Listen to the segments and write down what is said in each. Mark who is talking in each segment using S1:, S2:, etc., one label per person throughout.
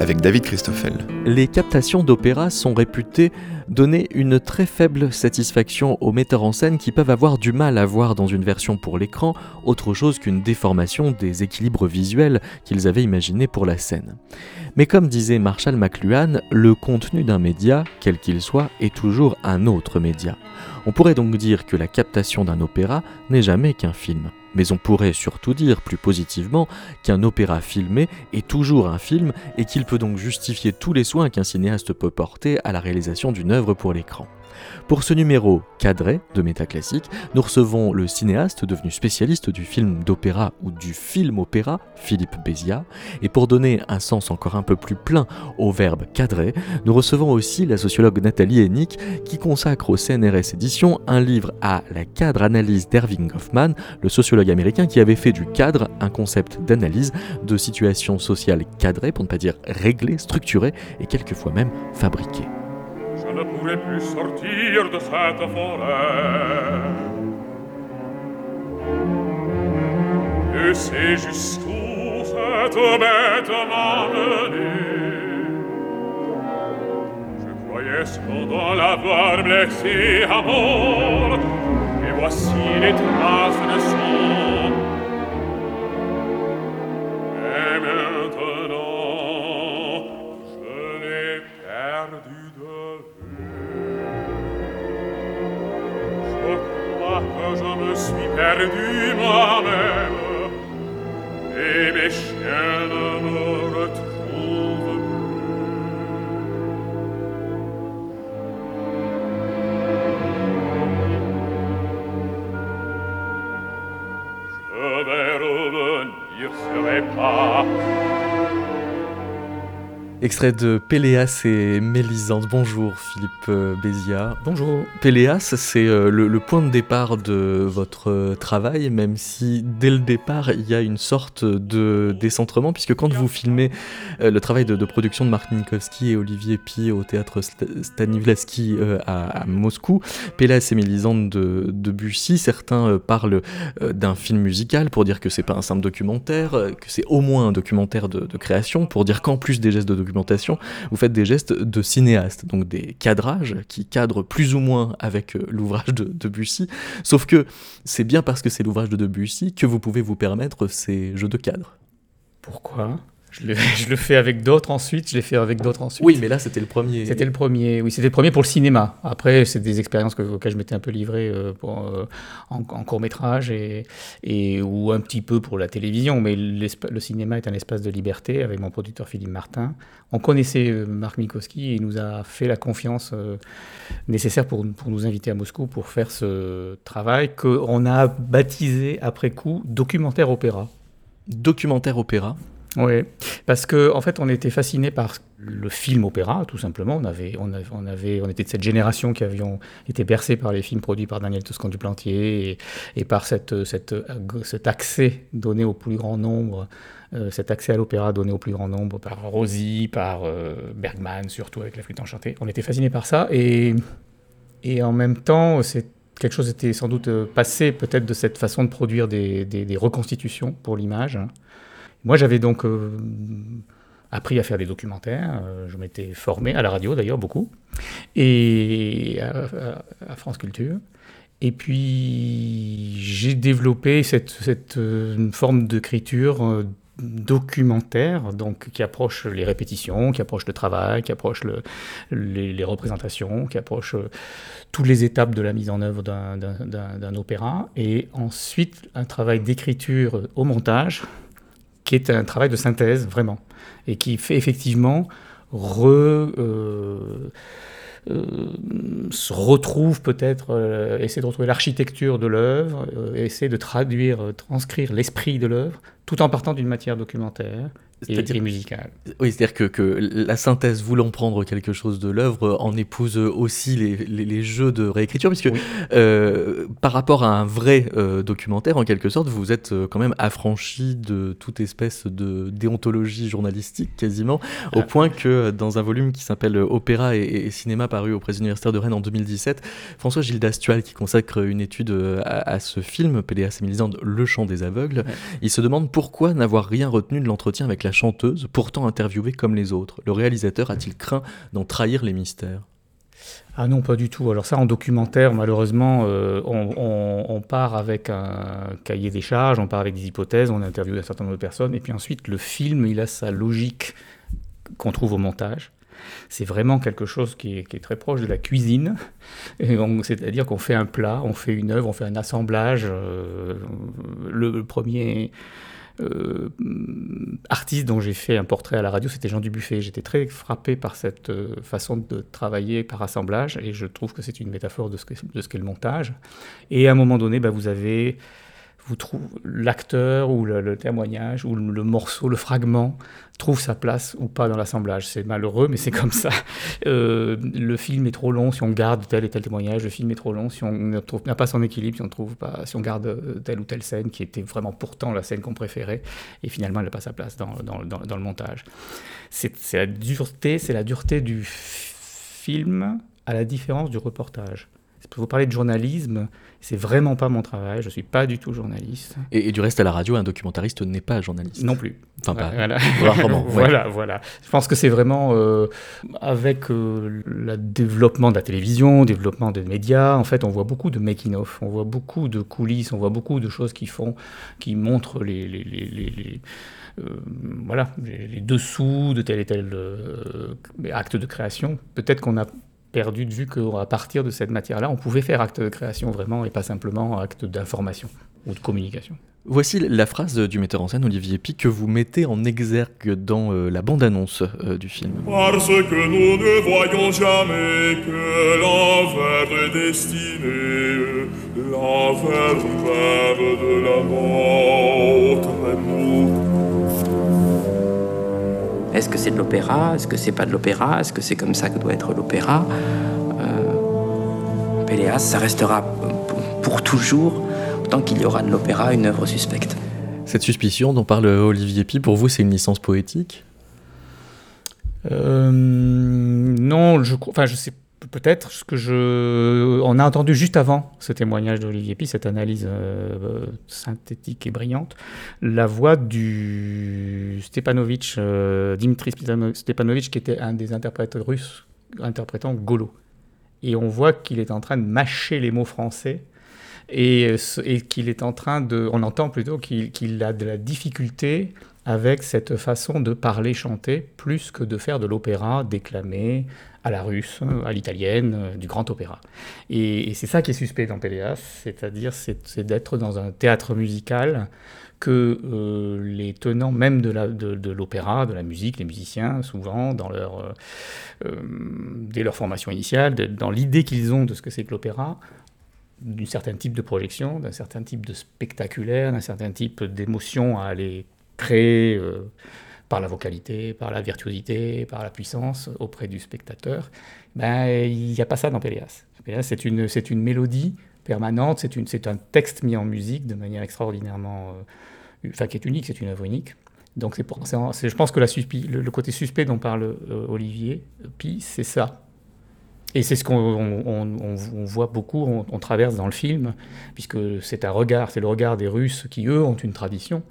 S1: avec David Christoffel.
S2: Les captations d'opéra sont réputées donner une très faible satisfaction aux metteurs en scène qui peuvent avoir du mal à voir dans une version pour l'écran autre chose qu'une déformation des équilibres visuels qu'ils avaient imaginés pour la scène. Mais comme disait Marshall McLuhan, le contenu d'un média, quel qu'il soit, est toujours un autre média. On pourrait donc dire que la captation d'un opéra n'est jamais qu'un film. Mais on pourrait surtout dire plus positivement qu'un opéra filmé est toujours un film et qu'il peut donc justifier tous les soins qu'un cinéaste peut porter à la réalisation d'une œuvre pour l'écran. Pour ce numéro cadré de Métaclassique, nous recevons le cinéaste devenu spécialiste du film d'opéra ou du film-opéra, Philippe Bézia. Et pour donner un sens encore un peu plus plein au verbe cadré, nous recevons aussi la sociologue Nathalie Hennick qui consacre au CNRS Édition un livre à la cadre analyse d'Erving Goffman, le sociologue américain qui avait fait du cadre un concept d'analyse de situations sociales cadrées, pour ne pas dire réglées, structurées et quelquefois même fabriquées.
S3: ne pourrai plus sortir de cette forêt. Et c'est jusqu'où cette bête m'a mené. Je croyais cependant l'avoir blessé à mort, et voici les traces de son. Et maintenant, je l'ai perdu. suis perdu moi-même et mes chiens ne me
S2: Extrait de Péléas et Mélisande. Bonjour Philippe euh, Bézia.
S4: Bonjour.
S2: Péléas, c'est euh, le, le point de départ de votre euh, travail, même si dès le départ il y a une sorte de décentrement, puisque quand vous filmez le travail de, de production de Mark Minkowski et Olivier Pi au théâtre Sta- Stanislavski à, à Moscou, Péléas et Mélisande de, de Bussy, certains parlent d'un film musical pour dire que c'est pas un simple documentaire, que c'est au moins un documentaire de, de création, pour dire qu'en plus des gestes de vous faites des gestes de cinéaste, donc des cadrages qui cadrent plus ou moins avec euh, l'ouvrage de Debussy. Sauf que c'est bien parce que c'est l'ouvrage de Debussy que vous pouvez vous permettre ces jeux de cadre.
S4: Pourquoi? Je le, je le fais avec d'autres ensuite, je l'ai fait avec d'autres ensuite.
S2: Oui, mais là c'était le premier.
S4: C'était le premier, oui, c'était le premier pour le cinéma. Après, c'est des expériences que- auxquelles je m'étais un peu livré euh, pour, euh, en, en court métrage et, et ou un petit peu pour la télévision. Mais le cinéma est un espace de liberté avec mon producteur Philippe Martin. On connaissait euh, Marc Mikowski et il nous a fait la confiance nécessaire pour, pour nous inviter à Moscou pour faire ce travail qu'on a baptisé après coup documentaire opéra.
S2: Documentaire opéra.
S4: Oui, parce que en fait, on était fasciné par le film opéra, tout simplement. On avait, on avait, on était de cette génération qui avions été bercés par les films produits par Daniel Toscan du Plantier et, par cet accès donné au plus grand nombre, euh, cet accès à l'opéra donné au plus grand nombre par Rosy, par euh, Bergman, surtout avec la flûte enchantée. On était fasciné par ça et, en même temps, quelque chose était sans doute passé peut-être de cette façon de produire des, reconstitutions pour l'image. Moi, j'avais donc euh, appris à faire des documentaires. Euh, je m'étais formé à la radio, d'ailleurs, beaucoup, et à, France Culture. Et puis, j'ai développé cette, euh, forme d'écriture documentaire, donc qui approche les répétitions, qui approche le travail, qui approche le- les, représentations, qui approche toutes les étapes de la mise en œuvre d'un opéra, et ensuite un travail d'écriture au montage, qui est un travail de synthèse, vraiment, et qui fait effectivement re, euh, euh, se retrouve peut-être, euh, essayer de retrouver l'architecture de l'œuvre, euh, essayer de traduire, euh, transcrire l'esprit de l'œuvre tout en partant d'une matière documentaire et, musical.
S2: Oui, c'est-à-dire que, que, la synthèse voulant prendre quelque chose de l'œuvre en épouse aussi les, les, jeux de réécriture, puisque euh, par rapport à un vrai euh, documentaire, en quelque sorte, vous êtes euh, quand même affranchi de toute espèce de déontologie journalistique quasiment, au point que dans un volume qui s'appelle Opéra et, cinéma paru au Presse universitaire de Rennes en 2017, François Gilles Dastual, qui consacre une étude à, ce film, Péléas et Mélisande, Le chant des aveugles, il se demande pourquoi n'avoir rien retenu de l'entretien avec la la chanteuse, pourtant interviewée comme les autres? Le réalisateur a-t-il craint d'en trahir les mystères?
S4: Ah non, pas du tout. Alors ça, en documentaire, malheureusement, euh, on, part avec un cahier des charges, on part avec des hypothèses, on interviewe un certain nombre de personnes, et puis ensuite, le film, il a sa logique qu'on trouve au montage. C'est vraiment quelque chose qui est, très proche de la cuisine. C'est-à-dire qu'on fait un plat, on fait une œuvre, on fait un assemblage. Euh, le, premier euh, artiste dont j'ai fait un portrait à la radio, c'était Jean Dubuffet. J'étais très frappé par cette euh, façon de travailler par assemblage et je trouve que c'est une métaphore de ce qu'est le montage. Et à un moment donné, bah, vous avez vous trouvez l'acteur ou le, témoignage ou le, morceau, le fragment trouve sa place ou pas dans l'assemblage. C'est malheureux, mais c'est comme ça. Euh, le film est trop long si on garde tel et tel témoignage. Le film est trop long si on n'a pas son équilibre, si on trouve pas, si on garde euh, telle ou telle scène qui était vraiment pourtant la scène qu'on préférait et finalement elle n'a pas sa place dans, dans, dans le montage. C'est la dureté, c'est la dureté du film à la différence du reportage. Vous parler de journalisme, c'est vraiment pas mon travail, je suis pas du tout journaliste.
S2: Et, du reste, à la radio, un documentariste n'est pas journaliste.
S4: Non plus.
S2: Enfin, pas.
S4: Voilà, voilà, voilà. Je pense que c'est vraiment euh, avec euh, le développement de la télévision, développement des médias, en fait, on voit beaucoup de making-of, on voit beaucoup de coulisses, on voit beaucoup de choses qui font, qui montrent les, les, les, les euh, voilà, les, dessous de tel et tel acte de création. Peut-être qu'on a perdu de vue qu'à partir de cette matière-là, on pouvait faire acte de création vraiment et pas simplement acte d'information ou de communication.
S2: Voici la phrase du metteur en scène Olivier Pi que vous mettez en exergue dans euh, la bande-annonce euh, du film.
S3: Parce que nous ne voyons jamais que l'envers est destiné, l'envers même de la mort.
S5: Est-ce que c'est de l'opéra? Est-ce que c'est pas de l'opéra? Est-ce que c'est comme ça que doit être l'opéra? Euh, Péléas, ça restera pour toujours, tant qu'il y aura de l'opéra, une œuvre suspecte.
S2: Cette suspicion dont parle Olivier Pi, pour vous, c'est une licence poétique?
S4: Euh, Non, je, enfin, je sais peut-être ce que je. On a entendu juste avant ce témoignage d'Olivier Pi, cette analyse euh, synthétique et brillante, la voix du Stepanovitch, euh, Dimitri Stepanovitch, qui était un des interprètes russes interprétant Golo. Et on voit qu'il est en train de mâcher les mots français et, et qu'il est en train de. On entend plutôt qu'il a de la difficulté avec cette façon de parler, chanter, plus que de faire de l'opéra déclamé, à la russe, à l'italienne, euh, du grand opéra. Et, c'est ça qui est suspect dans Péléas, c'est-à-dire c'est d'être dans un théâtre musical que euh, les tenants même de l'opéra, de, la musique, les musiciens, souvent, dans leur, euh, dès leur formation initiale, dans l'idée qu'ils ont de ce que c'est que l'opéra, d'un certain type de projection, d'un certain type de spectaculaire, d'un certain type d'émotion à aller créer par la vocalité, par la virtuosité, par la puissance auprès du spectateur, ben, il n'y a pas ça dans Péléas. Péléas, c'est une, une mélodie permanente, c'est un texte mis en musique de manière extraordinairement... Euh, enfin, qui est unique, c'est une œuvre unique. Donc c'est pour, je pense que la, le, le, côté suspect dont parle euh, Olivier Pi, c'est ça. Et c'est ce qu'on voit beaucoup, on, traverse dans le film, puisque c'est un regard, c'est le regard des Russes qui, eux, ont une tradition,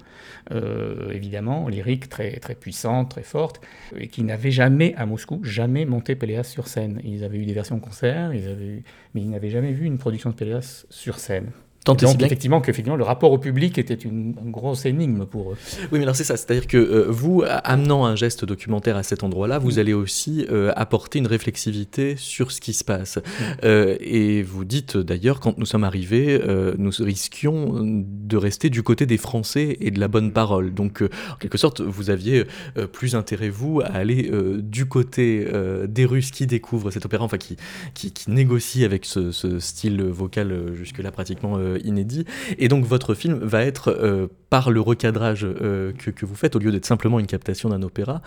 S4: euh, évidemment, lyrique très, très puissante, très forte, et qui n'avaient jamais, à Moscou, jamais monté Péléas sur scène. Ils avaient eu des versions concert, ils avaient, mais ils n'avaient jamais vu une production de Péléas sur scène. Donc, effectivement, qu'effectivement, le rapport au public était une, grosse énigme pour eux.
S2: Oui, mais alors c'est ça, c'est-à-dire que euh, vous, amenant un geste documentaire à cet endroit-là, vous mm. allez aussi euh, apporter une réflexivité sur ce qui se passe. Mm. Euh, et vous dites d'ailleurs, quand nous sommes arrivés, nous risquions de rester du côté des Français et de la bonne parole. Donc, en quelque sorte, vous aviez plus intérêt, vous, à aller du côté des Russes qui découvrent cet opéra, enfin qui, qui, qui négocient avec ce, ce style vocal jusque-là pratiquement inédit. Et donc votre film va être, par le recadrage que, vous faites, au lieu d'être simplement une captation d'un opéra,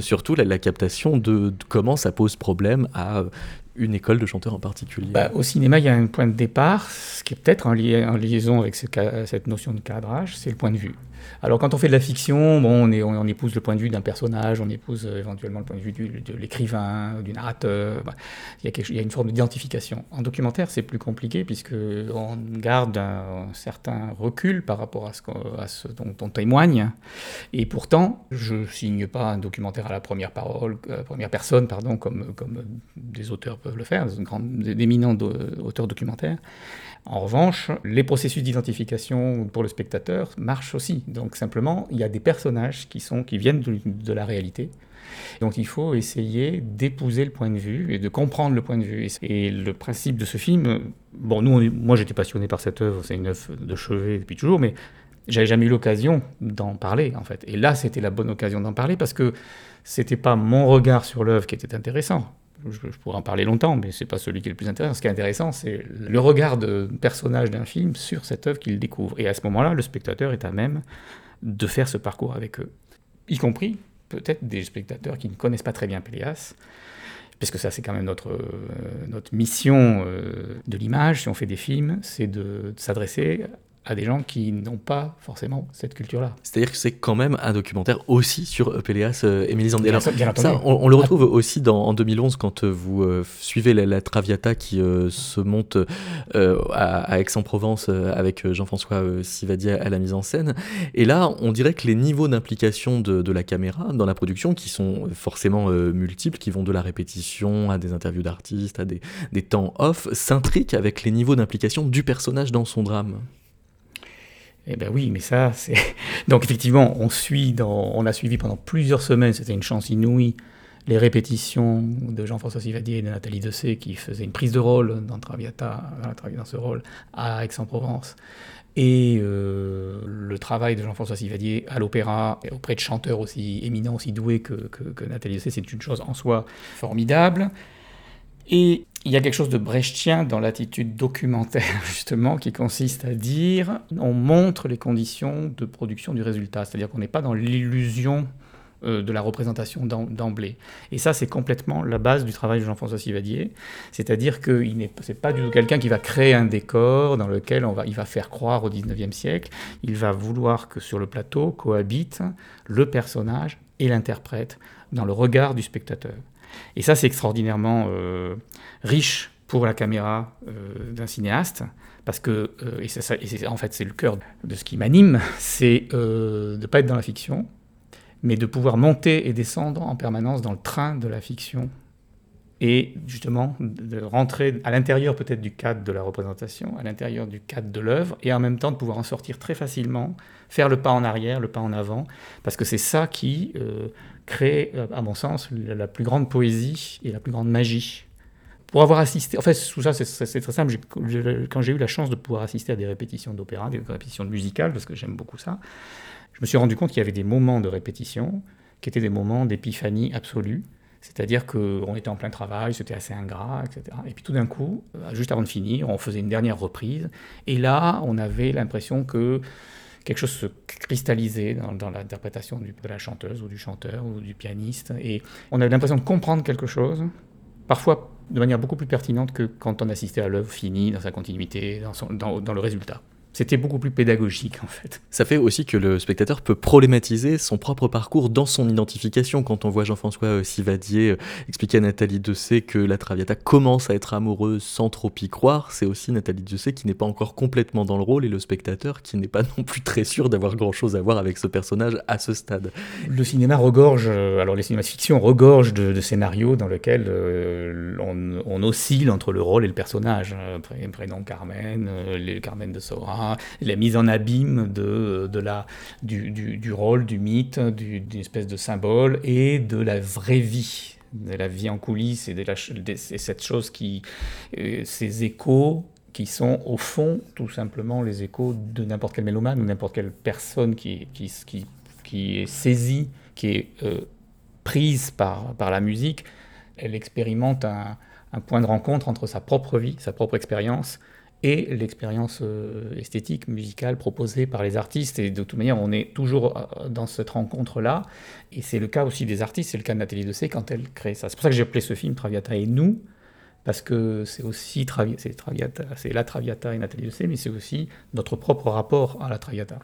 S2: surtout la, captation de, comment ça pose problème à une école de chanteurs en particulier
S4: bah, Au cinéma, il y a un point de départ, ce qui est peut-être en, liaison avec cette notion de cadrage, c'est le point de vue. Alors quand on fait de la fiction, bon, on, épouse le point de vue d'un personnage, on épouse euh, éventuellement le point de vue de l'écrivain, du narrateur. Bah, il, y a une forme d'identification. En documentaire, c'est plus compliqué puisque on garde un, certain recul par rapport à ce, dont on témoigne. Et pourtant, je signe pas un documentaire à la première parole, euh, première personne, pardon, comme, des auteurs peuvent le faire, d'éminents auteurs documentaires. En revanche, les processus d'identification pour le spectateur marchent aussi. Donc simplement, il y a des personnages qui, sont, qui viennent de, la réalité. Donc il faut essayer d'épouser le point de vue et de comprendre le point de vue. Et le principe de ce film, bon, nous, moi j'étais passionné par cette œuvre, c'est une œuvre de chevet depuis toujours, mais j'avais jamais eu l'occasion d'en parler en fait. Et là, c'était la bonne occasion d'en parler parce que c'était pas mon regard sur l'œuvre qui était intéressant je, pourrais en parler longtemps, mais c'est pas celui qui est le plus intéressant. Ce qui est intéressant, c'est le regard de personnage d'un film sur cette œuvre qu'il découvre. Et à ce moment-là, le spectateur est à même de faire ce parcours avec eux, y compris peut-être des spectateurs qui ne connaissent pas très bien Péléas, parce que ça c'est quand même notre, euh, notre mission euh, de l'image, si on fait des films, c'est de s'adresser à des gens qui n'ont pas forcément cette culture-là.
S2: C'est-à-dire que c'est quand même un documentaire aussi sur Péléas euh, et Mélisandre. ça, on, le retrouve aussi dans, en 2011 quand euh, vous euh, suivez la, Traviata qui se monte à, Aix-en-Provence avec Jean-François Sivadier à la mise en scène. Et là, on dirait que les niveaux d'implication de, la caméra dans la production, qui sont forcément multiples, qui vont de la répétition à des interviews d'artistes, à des, des temps off, s'intriquent avec les niveaux d'implication du personnage dans son drame.
S4: Eh bien oui, mais ça, c'est... Donc effectivement, on, suit on a suivi pendant plusieurs semaines, c'était une chance inouïe, les répétitions de Jean-François Sivadier et de Nathalie Dessay qui faisaient une prise de rôle dans Traviata, dans ce rôle à Aix-en-Provence. Et euh, le travail de Jean-François Sivadier à l'opéra, auprès de chanteurs aussi éminents, aussi doués que, que, que Nathalie Dessay, c'est une chose en soi formidable. Et il y a quelque chose de brechtien dans l'attitude documentaire, justement, qui consiste à dire on montre les conditions de production du résultat. C'est-à-dire qu'on n'est pas dans l'illusion euh, de la représentation d'emblée. Et ça, c'est complètement la base du travail de Jean-François Sivadier. C'est-à-dire que ce n'est pas du tout quelqu'un qui va créer un décor dans lequel on va, il va faire croire au 19e siècle. Il va vouloir que sur le plateau cohabitent le personnage et l'interprète dans le regard du spectateur. Et ça, c'est extraordinairement euh, riche pour la caméra euh, d'un cinéaste, parce que, euh, et, en fait c'est le cœur de ce qui m'anime, c'est de ne pas être dans la fiction, mais de pouvoir monter et descendre en permanence dans le train de la fiction, et justement de rentrer à l'intérieur peut-être du cadre de la représentation, à l'intérieur du cadre de l'œuvre, et en même temps de pouvoir en sortir très facilement, faire le pas en arrière, le pas en avant, parce que c'est ça qui crée, euh, à mon sens, la plus grande poésie et la plus grande magie. Pour avoir assisté, en fait, tout ça, c'est très simple. Quand j'ai eu la chance de pouvoir assister à des répétitions d'opéra, des répétitions musicales, parce que j'aime beaucoup ça, je me suis rendu compte qu'il y avait des moments de répétition qui étaient des moments d'épiphanie absolue. C'est-à-dire qu'on était en plein travail, c'était assez ingrat, etc. Et puis tout d'un coup, euh, juste avant de finir, on faisait une dernière reprise. Et là, on avait l'impression que quelque chose se cristallisait dans, l'interprétation de la chanteuse ou du chanteur ou du pianiste. Et on avait l'impression de comprendre quelque chose, parfois de manière beaucoup plus pertinente que quand on assistait à l'œuvre finie, dans sa continuité, dans, dans le résultat. C'était beaucoup plus pédagogique en fait.
S2: Ça fait aussi que le spectateur peut problématiser son propre parcours dans son identification. Quand on voit Jean-François euh, Sivadier euh, expliquer à Nathalie Dessay que la Traviata commence à être amoureuse sans trop y croire, c'est aussi Nathalie Dessay qui n'est pas encore complètement dans le rôle et le spectateur qui n'est pas non plus très sûr d'avoir grand-chose à voir avec ce personnage à ce stade.
S4: Le cinéma regorge, euh, alors les cinémas de fiction regorgent de, scénarios dans lesquels on, oscille entre le rôle et le personnage. Prénom Carmen, les Carmen de Sora la mise en abîme de, de la, du, du, rôle, du mythe, d'une espèce de symbole et de la vraie vie, de la vie en coulisses et de, la, cette chose qui, euh, ces échos qui sont au fond tout simplement les échos de n'importe quel mélomane ou n'importe quelle personne qui, qui, qui, qui, est saisie, qui est euh, prise par, par la musique. Elle expérimente un point de rencontre entre sa propre vie, sa propre expérience et l'expérience euh, esthétique, musicale proposée par les artistes. Et de toute manière, on est toujours euh, dans cette rencontre-là. Et c'est le cas aussi des artistes, c'est le cas de Nathalie Dessay quand elle crée ça. C'est pour ça que j'ai appelé ce film Traviata et nous, parce que c'est aussi c'est Traviata, c'est la Traviata et Nathalie Dessay, mais c'est aussi notre propre rapport à la Traviata.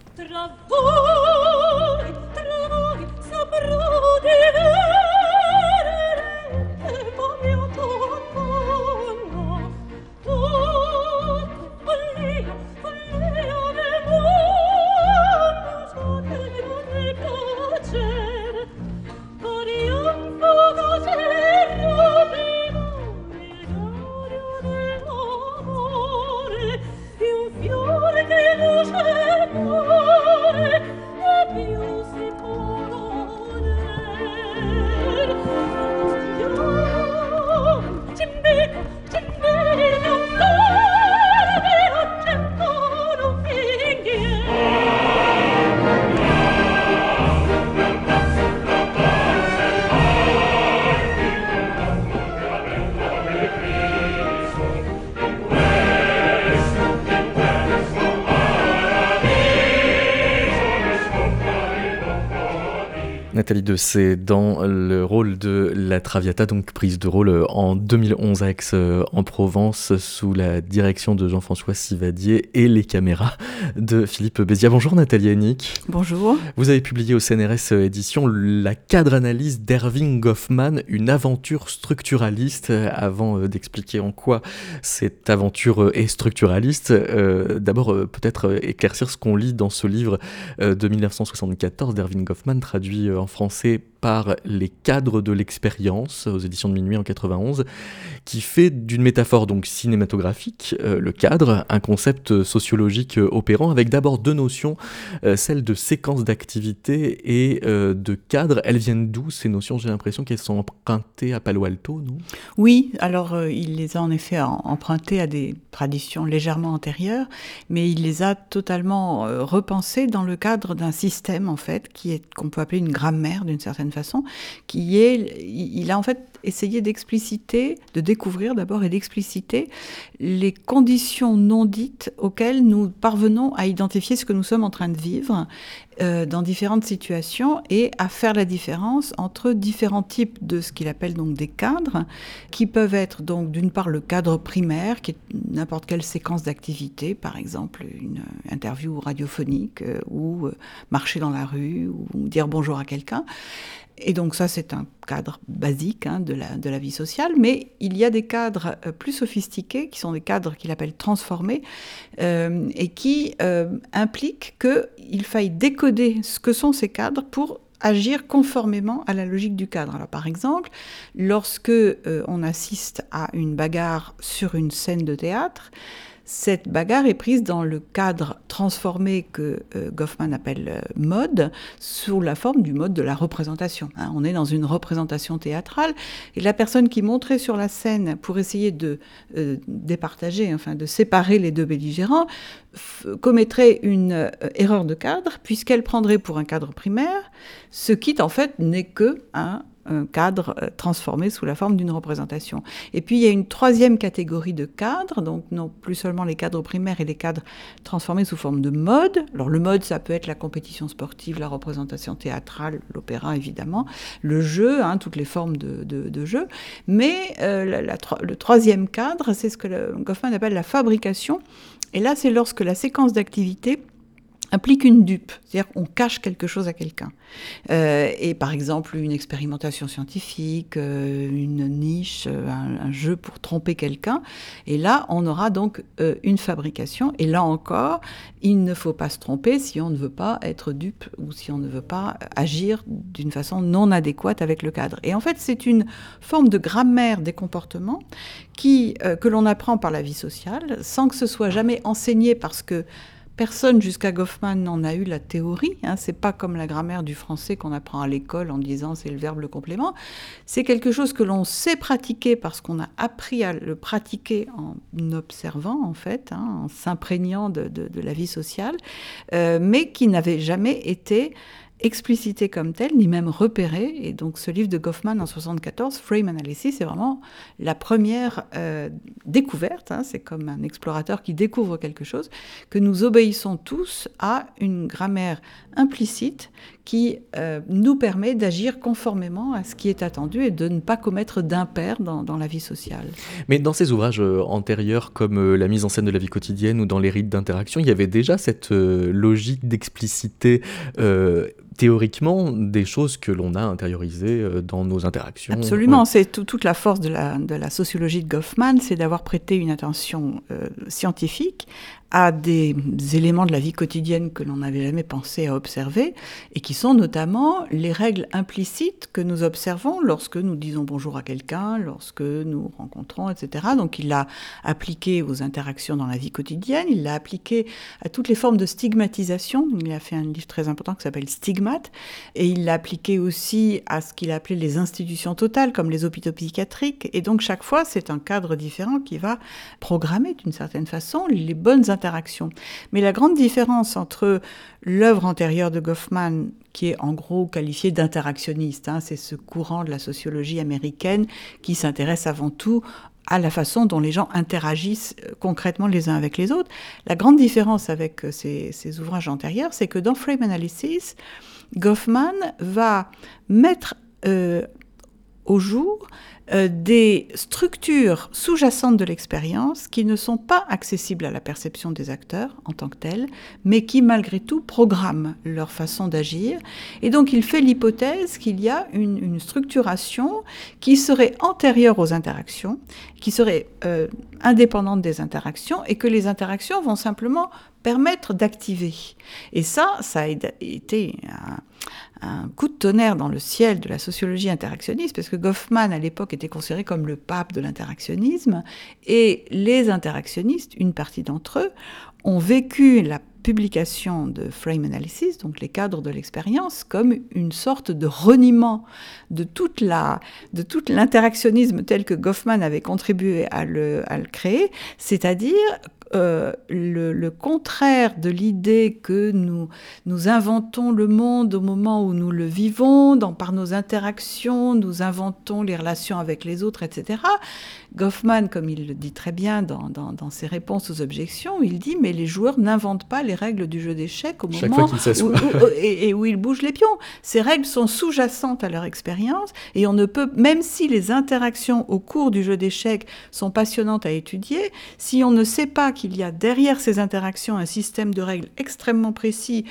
S4: Nathalie Dessay dans le rôle de la Traviata, donc prise de rôle en 2011 à Aix-en-Provence sous la direction de Jean-François Sivadier et les caméras de Philippe Bézia. Bonjour Nathalie Hennick.
S6: Bonjour.
S4: Vous avez publié au CNRS édition la cadre-analyse d'Erving Goffman, une aventure structuraliste. Avant euh, d'expliquer en quoi cette aventure est structuraliste, euh, d'abord euh, peut-être éclaircir ce qu'on lit dans ce livre de 1974 d'Erving Goffman, traduit en français Les cadres de l'expérience aux éditions de Minuit en 91, qui fait d'une métaphore donc cinématographique, euh, le cadre, un concept sociologique euh, opérant avec d'abord deux notions, euh, celle de séquence d'activité et de cadre. Elles viennent d'où ces notions? J'ai l'impression qu'elles sont empruntées à Palo Alto, non?
S6: Oui, alors il les a en effet empruntées à des traditions légèrement antérieures, mais il les a totalement repensées dans le cadre d'un système en fait qui est qu'on peut appeler une grammaire d'une certaine qui est, il a en fait essayé d'expliciter, de découvrir d'abord et d'expliciter les conditions non dites auxquelles nous parvenons à identifier ce que nous sommes en train de vivre euh, dans différentes situations et à faire la différence entre différents types de ce qu'il appelle donc des cadres, qui peuvent être donc d'une part le cadre primaire, qui est n'importe quelle séquence d'activité, par exemple une interview radiophonique euh, ou euh, marcher dans la rue ou dire bonjour à quelqu'un. Et donc ça, c'est un cadre basique hein, de, la, vie sociale, mais il y a des cadres euh, plus sophistiqués, qui sont des cadres qu'il appelle transformés, euh, et qui euh, impliquent qu'il faille décoder ce que sont ces cadres pour agir conformément à la logique du cadre. Alors par exemple, lorsque on assiste à une bagarre sur une scène de théâtre, cette bagarre est prise dans le cadre transformé que euh, Goffman appelle euh, mode, sous la forme du mode de la représentation. Hein. on est dans une représentation théâtrale, et la personne qui monterait sur la scène pour essayer de euh, départager, enfin de séparer les deux belligérants, commettrait une erreur de cadre, puisqu'elle prendrait pour un cadre primaire, ce qui en fait n'est que un cadre euh, transformé sous la forme d'une représentation. Et puis il y a une troisième catégorie de cadres, donc non plus seulement les cadres primaires et les cadres transformés sous forme de mode. Alors le mode, ça peut être la compétition sportive, la représentation théâtrale, l'opéra évidemment, le jeu, hein, toutes les formes de, jeu. Mais euh, le troisième cadre, c'est ce que Goffman appelle la fabrication. Et là, c'est lorsque la séquence d'activité implique une dupe, c'est-à-dire qu'on cache quelque chose à quelqu'un. Euh, et par exemple, une expérimentation scientifique, euh, une niche, euh, un, jeu pour tromper quelqu'un. Et là, on aura donc une fabrication. Et là encore, il ne faut pas se tromper si on ne veut pas être dupe ou si on ne veut pas agir d'une façon non adéquate avec le cadre. Et en fait, c'est une forme de grammaire des comportements qui, que l'on apprend par la vie sociale, sans que ce soit jamais enseigné parce que Personne jusqu'à Goffman n'en a eu la théorie. Hein. C'est pas comme la grammaire du français qu'on apprend à l'école en disant c'est le verbe le complément. C'est quelque chose que l'on sait pratiquer parce qu'on a appris à le pratiquer en observant en fait, hein, en s'imprégnant de, la vie sociale, euh, mais qui n'avait jamais été explicitée comme telle, ni même repérée. Et donc ce livre de Goffman en 74, Frame Analysis, c'est vraiment la première euh, découverte. Hein. c'est comme un explorateur qui découvre quelque chose, que nous obéissons tous à une grammaire implicite qui euh, nous permet d'agir conformément à ce qui est attendu et de ne pas commettre d'impair dans, dans, la vie sociale.
S2: Mais dans ces ouvrages euh, antérieurs, comme la mise en scène de la vie quotidienne ou dans les rites d'interaction, il y avait déjà cette logique d'explicité théoriquement des choses que l'on a intériorisées euh, dans nos interactions.
S6: Absolument, c'est toute la force de la, de la, sociologie de Goffman, c'est d'avoir prêté une attention euh, scientifique à des éléments de la vie quotidienne que l'on n'avait jamais pensé à observer, et qui sont notamment les règles implicites que nous observons lorsque nous disons bonjour à quelqu'un, lorsque nous rencontrons, etc. Donc il l'a appliqué aux interactions dans la vie quotidienne, il l'a appliqué à toutes les formes de stigmatisation. Il a fait un livre très important qui s'appelle Stigmate, et il l'a appliqué aussi à ce qu'il appelait les institutions totales, comme les hôpitaux psychiatriques. Et donc chaque fois, c'est un cadre différent qui va programmer d'une certaine façon les bonnes Mais la grande différence entre l'œuvre antérieure de Goffman, qui est en gros qualifiée d'interactionniste, hein, c'est ce courant de la sociologie américaine qui s'intéresse avant tout à la façon dont les gens interagissent euh, concrètement les uns avec les autres. La grande différence avec euh, ces, ces ouvrages antérieurs, c'est que dans Frame Analysis, Goffman va mettre euh, au jour euh, des structures sous-jacentes de l'expérience qui ne sont pas accessibles à la perception des acteurs en tant que tels, mais qui malgré tout programment leur façon d'agir. Et donc il fait l'hypothèse qu'il y a une, structuration qui serait antérieure aux interactions, qui serait euh, indépendante des interactions, et que les interactions vont simplement permettre d'activer. Et ça, ça a été un coup de tonnerre dans le ciel de la sociologie interactionniste, parce que Goffman, à l'époque, était considéré comme le pape de l'interactionnisme, et les interactionnistes, une partie d'entre eux, ont vécu la publication de Frame Analysis, donc les cadres de l'expérience, comme une sorte de reniement de toute la, de tout l'interactionnisme tel que Goffman avait contribué à le, à le créer, c'est-à-dire euh, le, contraire de l'idée que nous, nous inventons le monde au moment où nous le vivons, dans, par nos interactions, nous inventons les relations avec les autres, etc. Goffman, comme il le dit très bien dans, dans, ses réponses aux objections, il dit mais les joueurs n'inventent pas les règles du jeu d'échecs au moment où, et, et, où ils bougent les pions. Ces règles sont sous-jacentes à leur expérience et on ne peut, même si les interactions au cours du jeu d'échecs sont passionnantes à étudier, si on ne sait pas qu'il y a derrière ces interactions un système de règles extrêmement précis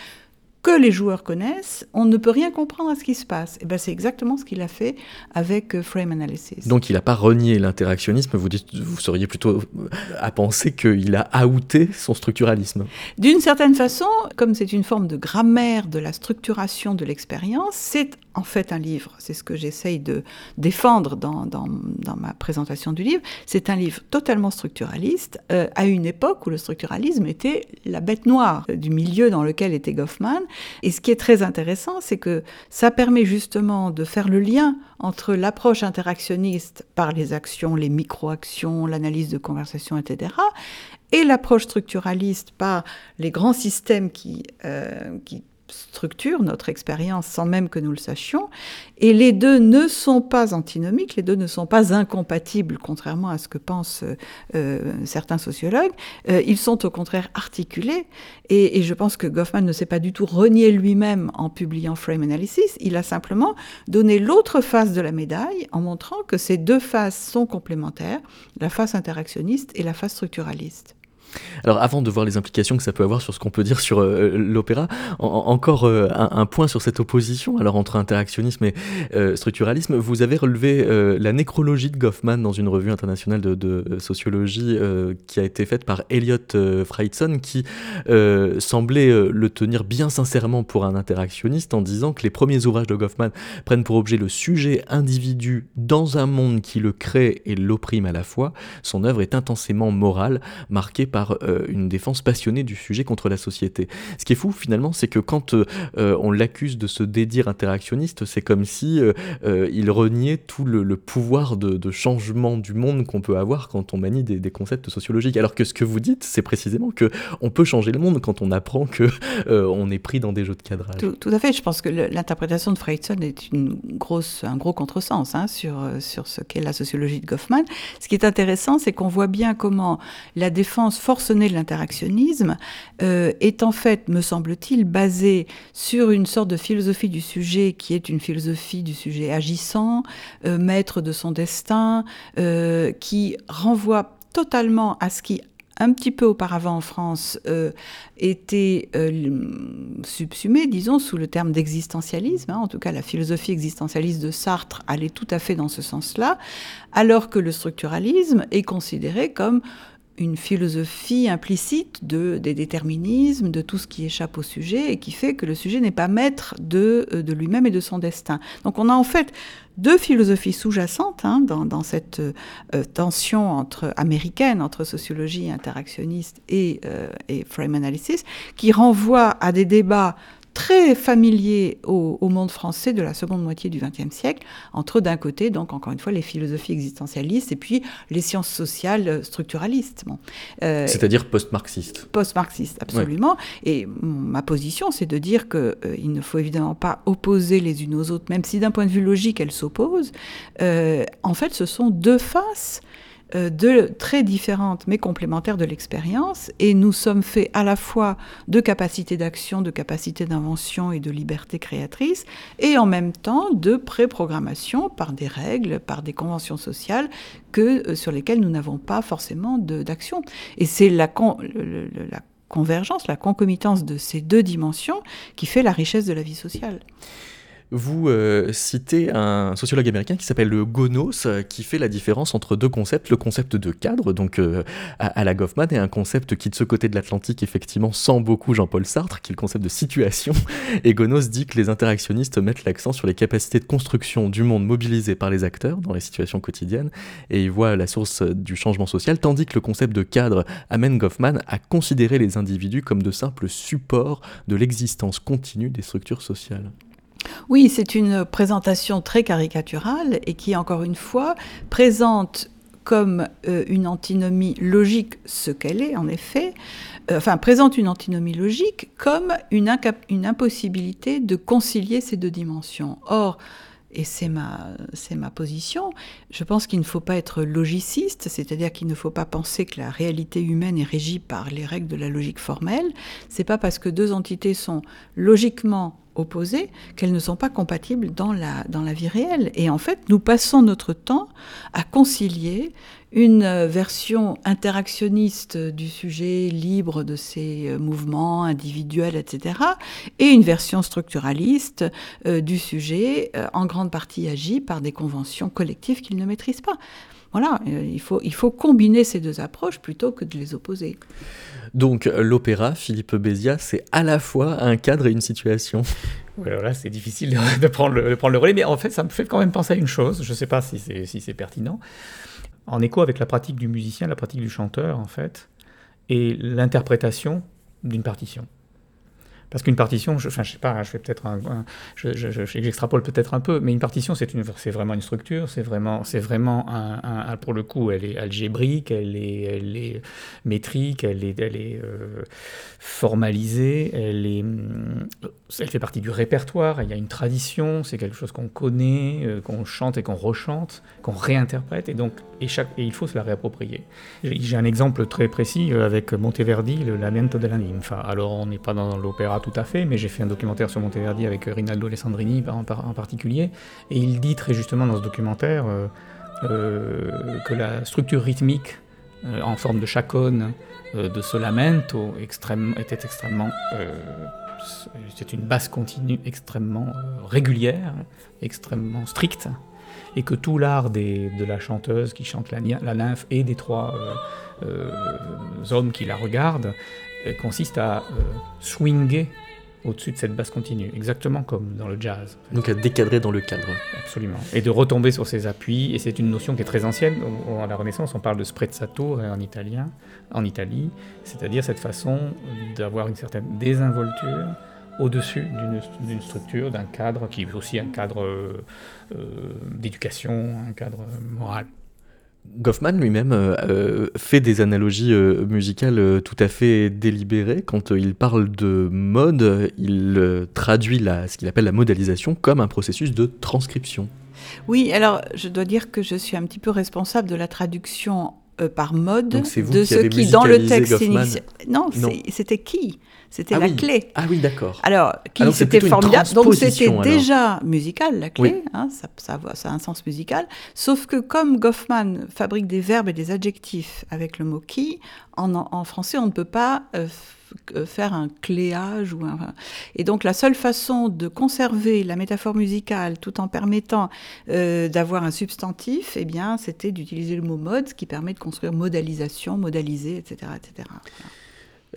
S6: que les joueurs connaissent, on ne peut rien comprendre à ce qui se passe. Et ben c'est exactement ce qu'il a fait avec euh, Frame Analysis.
S2: Donc il n'a pas renié l'interactionnisme, vous, dites, vous seriez plutôt à penser qu'il a outé son structuralisme.
S6: D'une certaine façon, comme c'est une forme de grammaire de la structuration de l'expérience, c'est en fait un livre, c'est ce que j'essaye de défendre dans, dans, dans, ma présentation du livre, c'est un livre totalement structuraliste, euh, à une époque où le structuralisme était la bête noire du milieu dans lequel était Goffman. Et ce qui est très intéressant, c'est que ça permet justement de faire le lien entre l'approche interactionniste par les actions, les micro-actions, l'analyse de conversation, etc., et l'approche structuraliste par les grands systèmes qui, euh, qui structure notre expérience sans même que nous le sachions. Et les deux ne sont pas antinomiques, les deux ne sont pas incompatibles, contrairement à ce que pensent euh, certains sociologues. Euh, ils sont au contraire articulés. Et, et, je pense que Goffman ne s'est pas du tout renié lui-même en publiant Frame Analysis. Il a simplement donné l'autre face de la médaille en montrant que ces deux faces sont complémentaires, la face interactionniste et la face structuraliste.
S2: Alors avant de voir les implications que ça peut avoir sur ce qu'on peut dire sur euh, l'opéra, encore euh, un, point sur cette opposition alors entre interactionnisme et euh, structuralisme. Vous avez relevé la nécrologie de Goffman dans une revue internationale de, sociologie qui a été faite par Elliot Freidson qui semblait le tenir bien sincèrement pour un interactionniste en disant que les premiers ouvrages de Goffman prennent pour objet le sujet individu dans un monde qui le crée et l'opprime à la fois. Son œuvre est intensément morale, marquée par par une défense passionnée du sujet contre la société. Ce qui est fou finalement, c'est que quand on l'accuse de se dédire interactionniste, c'est comme si il reniait tout le, pouvoir de, changement du monde qu'on peut avoir quand on manie des, concepts sociologiques. Alors que ce que vous dites, c'est précisément que on peut changer le monde quand on apprend que on est pris dans des jeux de cadrage.
S6: Tout, à fait. Je pense que l'interprétation de Freudson est une grosse, un gros contresens hein, sur, sur ce qu'est la sociologie de Goffman. Ce qui est intéressant, c'est qu'on voit bien comment la défense forcenée de l'interactionnisme euh, est en fait, me semble-t-il, basée sur une sorte de philosophie du sujet qui est une philosophie du sujet agissant, euh, maître de son destin, euh, qui renvoie totalement à ce qui un petit peu auparavant en France, était subsumé, disons, sous le terme d'existentialisme. Hein. en tout cas, la philosophie existentialiste de Sartre allait tout à fait dans ce sens-là, alors que le structuralisme est considéré comme une philosophie implicite de, des déterminismes, de tout ce qui échappe au sujet et qui fait que le sujet n'est pas maître de, euh, de lui-même et de son destin. Donc on a en fait deux philosophies sous-jacentes hein, dans, dans, cette euh, tension entre, américaine entre sociologie interactionniste et, euh, et frame analysis qui renvoient à des débats très familier au, monde français de la seconde moitié du XXe siècle, entre d'un côté, donc encore une fois, les philosophies existentialistes et puis les sciences sociales structuralistes.
S2: Euh, C'est-à-dire post-marxistes.
S6: Post-marxistes, absolument. Et ma position, c'est de dire qu'il euh, il ne faut évidemment pas opposer les unes aux autres, même si d'un point de vue logique, elles s'opposent. Euh, en fait, ce sont deux faces de, très différentes mais complémentaires de l'expérience, et nous sommes faits à la fois de capacités d'action, de capacités d'invention et de liberté créatrice, et en même temps de préprogrammation par des règles, par des conventions sociales que, euh, sur lesquelles nous n'avons pas forcément d'action. Et c'est la convergence, la concomitance de ces deux dimensions qui fait la richesse de la vie sociale
S2: vous euh, citez un sociologue américain qui s'appelle le Gonos, euh, qui fait la différence entre deux concepts, le concept de cadre, donc euh, à, la Goffman, et un concept qui de ce côté de l'Atlantique, effectivement, sent beaucoup Jean-Paul Sartre, qui est le concept de situation. Et Gonos dit que les interactionnistes mettent l'accent sur les capacités de construction du monde mobilisé par les acteurs dans les situations quotidiennes, et ils voient la source du changement social, tandis que le concept de cadre amène Goffman à considérer les individus comme de simples supports de l'existence continue des structures sociales.
S6: Oui, c'est une présentation très caricaturale et qui, encore une fois, présente comme euh, une antinomie logique ce qu'elle est, en effet, euh, enfin, présente une antinomie logique comme une, impossibilité de concilier ces deux dimensions. Or, et c'est ma, ma position, je pense qu'il ne faut pas être logiciste, c'est-à-dire qu'il ne faut pas penser que la réalité humaine est régie par les règles de la logique formelle. C'est pas parce que deux entités sont logiquement opposées qu'elles ne sont pas compatibles dans la, dans la vie réelle. Et en fait, nous passons notre temps à concilier une euh, version interactionniste du sujet libre de ses euh, mouvements individuels, etc., et une version structuraliste euh, du sujet en grande partie agi par des conventions collectives qu'il ne maîtrise pas. Voilà, il faut, il faut combiner ces deux approches plutôt que de les opposer.
S2: Donc l'opéra, Philippe Bézia, c'est à la fois un cadre et une situation.
S4: Voilà, c'est difficile de prendre, le, de prendre le relais, mais en fait, ça me fait quand même penser à une chose, je ne sais pas si c'est si pertinent en écho avec la pratique du musicien, la pratique du chanteur, en fait, et l'interprétation d'une partition. Parce qu'une partition, je, enfin, je sais pas, je fais peut-être un, j'extrapole peut-être un peu, mais une partition, c'est une, c'est vraiment une structure, c'est vraiment, c'est vraiment un, pour le coup, elle est algébrique, elle est, elle est métrique, elle est, elle est euh, formalisée, elle est, mm, elle fait partie du répertoire. Il y a une tradition, c'est quelque chose qu'on connaît, euh, qu'on chante et qu'on rechante, qu'on réinterprète, et donc, il faut se la réapproprier. J'ai un exemple très précis euh, avec Monteverdi, le Lamento della Ninfa. Alors, on n'est pas dans l'opéra tout à fait, mais j'ai fait un documentaire sur Monteverdi avec Rinaldo Alessandrini en, particulier, et il dit très justement dans ce documentaire euh, que la structure rythmique en forme de chaconne de ce lamento était extrêmement... c'est une basse continue extrêmement régulière, extrêmement stricte, et que tout l'art de la chanteuse qui chante la, la nymphe et des trois hommes qui la regardent consiste à euh, swinger au-dessus de cette basse continue, exactement comme dans le jazz.
S2: Donc à décadrer dans le cadre.
S4: Absolument. Et de retomber sur ses appuis, et c'est une notion qui est très ancienne. À la Renaissance, on parle de sprezzato en italien, en Italie, c'est-à-dire cette façon d'avoir une certaine désinvolture au-dessus d'une structure, d'un cadre qui est aussi un cadre euh, euh, d'éducation, un cadre moral.
S2: Goffman lui-même euh, euh, fait des analogies euh, musicales tout à fait délibérées. Quand il parle de mode, il traduit ce qu'il appelle la modalisation comme un processus de transcription.
S6: Oui, alors je dois dire que je suis un petit peu responsable de la traduction par mode de
S2: ce
S6: qui, dans le texte initial. Non, c'était qui? C'était
S2: ah
S6: la clé.
S2: Ah oui, d'accord.
S6: Alors, qui
S2: ah
S6: c'était formidable. Donc c'était déjà musical, la clé. Hein, ça, ça, ça, a un sens musical. Sauf que comme Goffman fabrique des verbes et des adjectifs avec le mot qui, en, en français, on ne peut pas euh, euh, faire un cléage ou un... et donc la seule façon de conserver la métaphore musicale tout en permettant euh, d'avoir un substantif, eh bien, c'était d'utiliser le mot mode, ce qui permet de construire modalisation, modaliser, etc., etc.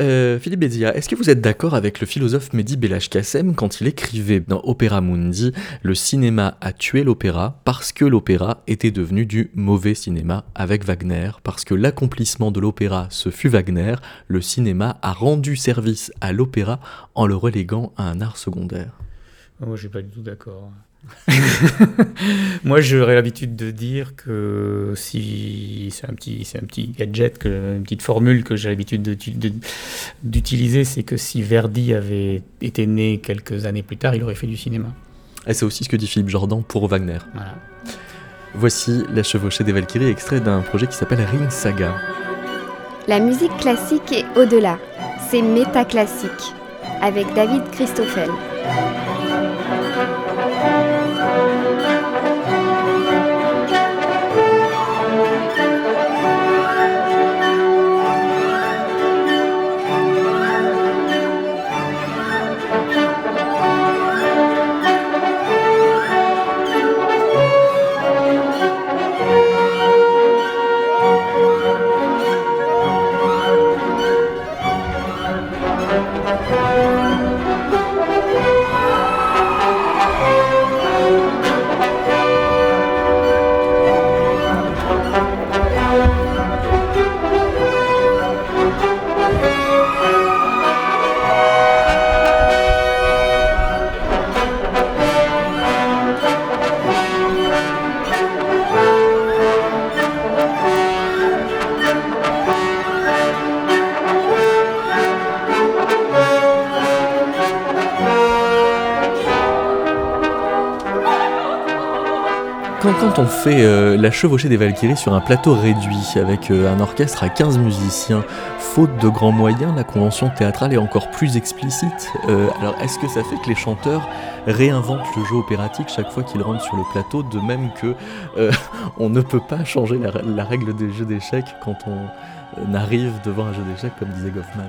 S2: Euh, Philippe Bézia, est-ce que vous êtes d'accord avec le philosophe Mehdi Belashkassem quand il écrivait dans Opera Mundi Le cinéma a tué l'opéra parce que l'opéra était devenu du mauvais cinéma avec Wagner, parce que l'accomplissement de l'opéra ce fut Wagner, le cinéma a rendu service à l'opéra en le reléguant à un art secondaire?
S4: Moi, je suis pas du tout d'accord. Moi, j'aurais l'habitude de dire que si c'est un petit, c'est un petit gadget, que, une petite formule que j'ai l'habitude d'utiliser, c'est que si Verdi avait été né quelques années plus tard, il aurait fait du cinéma.
S2: Et c'est aussi ce que dit Philippe Jordan pour Wagner. Voici La chevauchée des Valkyries, extrait d'un projet qui s'appelle Ring Saga.
S7: La musique classique est au-delà. C'est métaclassique, avec David Christoffel.
S2: Quand on fait euh, la chevauchée des Valkyries sur un plateau réduit avec euh, un orchestre à 15 musiciens, faute de grands moyens, la convention théâtrale est encore plus explicite. Euh, alors est-ce que ça fait que les chanteurs réinventent le jeu opératique chaque fois qu'ils rentrent sur le plateau, de même que on ne peut pas changer la règle des jeux d'échecs quand on arrive devant un jeu d'échecs, comme disait Goffman?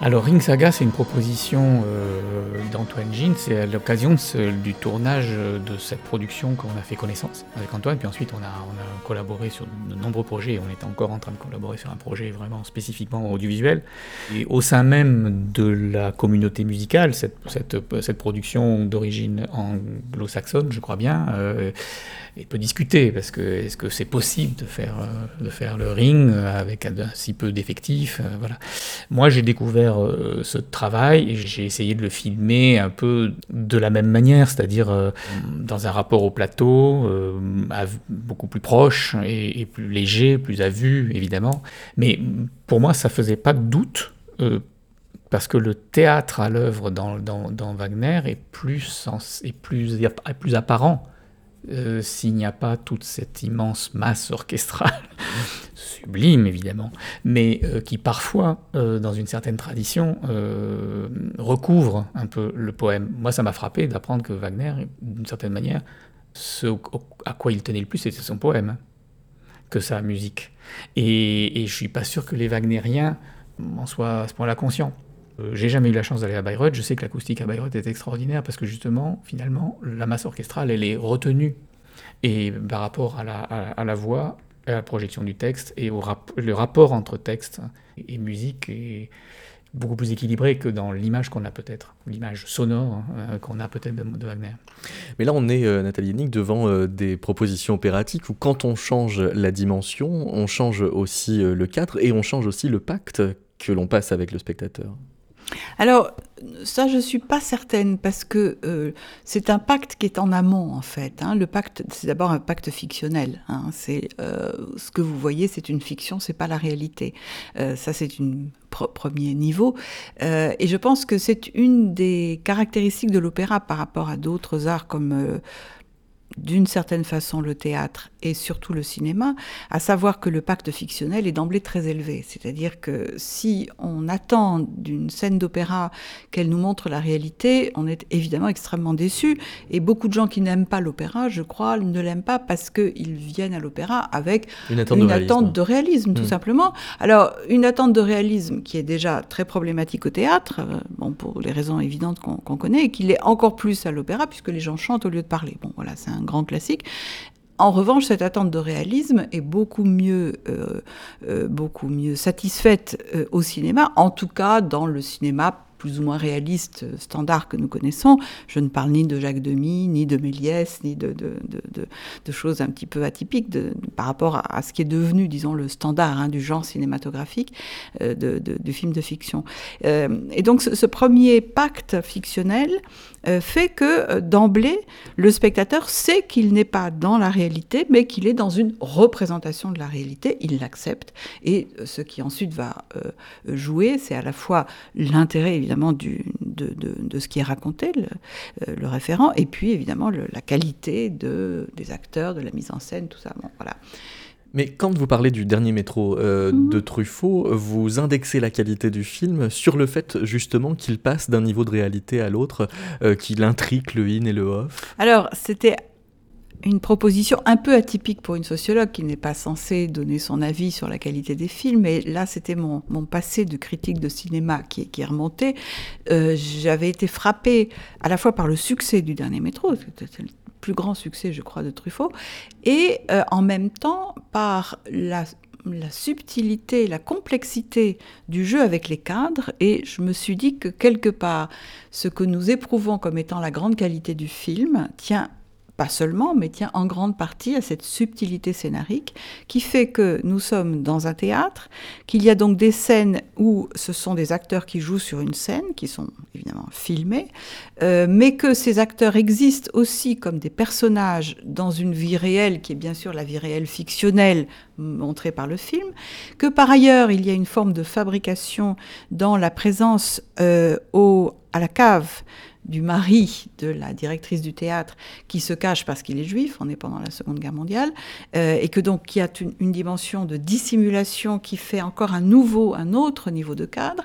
S4: Alors Ring Saga, c'est une proposition euh, d'Antoine Jean, c'est à l'occasion du tournage de cette production qu'on a fait connaissance avec Antoine, puis ensuite on a, collaboré sur de nombreux projets, on est encore en train de collaborer sur un projet vraiment spécifiquement audiovisuel. Et au sein même de la communauté musicale, cette, production d'origine anglo-saxonne, je crois bien, euh, et peut discuter. Parce que est-ce que c'est possible de faire euh, le ring avec si peu d'effectifs euh, voilà. Moi j'ai découvert euh, ce travail. Et j'ai essayé de le filmer un peu de la même manière c'est-à-dire dans un rapport au plateau beaucoup plus proche et, plus léger plus à vue évidemment. Mais pour moi ça faisait pas de doute parce que le théâtre à l'œuvre dans, dans, dans, Wagner est plus, sens, est plus, est plus apparent euh, s'il n'y a pas toute cette immense masse orchestrale, sublime évidemment, mais euh, qui parfois, euh, dans une certaine tradition, recouvre un peu le poème. Moi, ça m'a frappé d'apprendre que Wagner, d'une certaine manière, ce à quoi il tenait le plus, c'était son poème, que sa musique. Et, et je suis pas sûr que les Wagnériens en soient à ce point-là conscients. Euh, j'ai jamais eu la chance d'aller à Bayreuth. Je sais que l'acoustique à Bayreuth est extraordinaire parce que justement, finalement, la masse orchestrale, elle est retenue. Et par rapport à la, voix, à la projection du texte et au le rapport entre texte et musique est beaucoup plus équilibré que dans l'image qu'on a peut-être, l'image sonore hein, qu'on a peut-être de, Wagner.
S2: Mais là, on est, Nathalie Hennig, devant des propositions opératiques où quand on change la dimension, on change aussi le cadre et on change aussi le pacte que l'on passe avec le spectateur.
S6: Alors, ça, je ne suis pas certaine, parce que euh, c'est un pacte qui est en amont, en fait. Hein. Le pacte, c'est d'abord un pacte fictionnel. Hein. C'est euh, ce que vous voyez, c'est une fiction, c'est pas la réalité. Euh, ça, c'est un premier niveau. et je pense que c'est une des caractéristiques de l'opéra par rapport à d'autres arts comme d'une certaine façon le théâtre et surtout le cinéma, à savoir que le pacte fictionnel est d'emblée très élevé. C'est-à-dire que si on attend d'une scène d'opéra qu'elle nous montre la réalité, on est évidemment extrêmement déçu. Et beaucoup de gens qui n'aiment pas l'opéra, je crois, ne l'aiment pas parce qu'ils viennent à l'opéra avec
S2: une attente,
S6: de, réalisme. tout hmm. simplement. Alors, une attente de réalisme qui est déjà très problématique au théâtre, euh, bon, pour les raisons évidentes qu'on connaît, et qui l'est encore plus à l'opéra, puisque les gens chantent au lieu de parler. Bon, voilà, c'est un grand classique. En revanche, cette attente de réalisme est beaucoup mieux, euh, euh, beaucoup mieux satisfaite euh, au cinéma, en tout cas dans le cinéma plus ou moins réaliste standard que nous connaissons. Je ne parle ni de Jacques Demy, ni de Méliès, ni de, choses un petit peu atypiques par rapport à, ce qui est devenu, disons, le standard hein, du genre cinématographique du film de fiction. et donc ce premier pacte fictionnel euh, fait que euh, d'emblée, le spectateur sait qu'il n'est pas dans la réalité, mais qu'il est dans une représentation de la réalité, il l'accepte, et euh, ce qui ensuite va jouer, c'est à la fois l'intérêt évidemment du, de, de, ce qui est raconté, le, le référent, et puis évidemment la qualité de, des acteurs, de la mise en scène, tout ça. Bon, voilà.
S2: Mais quand vous parlez du dernier métro euh, mhm. de Truffaut, vous indexez la qualité du film sur le fait justement qu'il passe d'un niveau de réalité à l'autre, euh, qu'il intrigue le in et le off
S6: Alors, c'était une proposition un peu atypique pour une sociologue qui n'est pas censée donner son avis sur la qualité des films, mais là c'était mon, passé de critique de cinéma qui, qui est remonté. Euh, j'avais été frappée à la fois par le succès du dernier métro, plus grand succès, je crois, de Truffaut, et euh, en même temps par la, la subtilité, la complexité du jeu avec les cadres, et je me suis dit que quelque part, ce que nous éprouvons comme étant la grande qualité du film tient pas seulement, mais tient en grande partie à cette subtilité scénarique qui fait que nous sommes dans un théâtre, qu'il y a donc des scènes où ce sont des acteurs qui jouent sur une scène, qui sont évidemment filmés, euh, mais que ces acteurs existent aussi comme des personnages dans une vie réelle, qui est bien sûr la vie réelle fictionnelle montrée par le film, que par ailleurs il y a une forme de fabrication dans la présence euh, au, à la cave du mari de la directrice du théâtre qui se cache parce qu'il est juif, on est pendant la Seconde Guerre mondiale, euh, et que donc qui a une, une, dimension de dissimulation qui fait encore un nouveau, un autre niveau de cadre,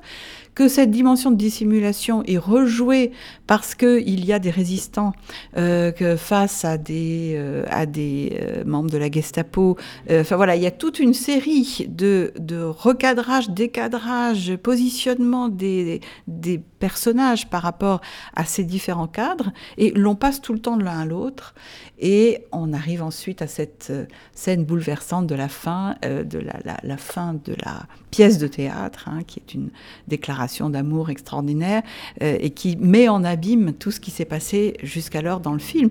S6: que cette dimension de dissimulation est rejouée parce qu'il y a des résistants euh, face à des, euh, à des euh, membres de la Gestapo. Enfin voilà, il y a toute une série de, de recadrage, décadrage, positionnement des, des personnages par rapport à ces différents cadres et l'on passe tout le temps de l'un à l'autre et on arrive ensuite à cette scène bouleversante de la fin de la, la, fin de la pièce de théâtre hein, qui est une déclaration d'amour extraordinaire euh, et qui met en abîme tout ce qui s'est passé jusqu'alors dans le film.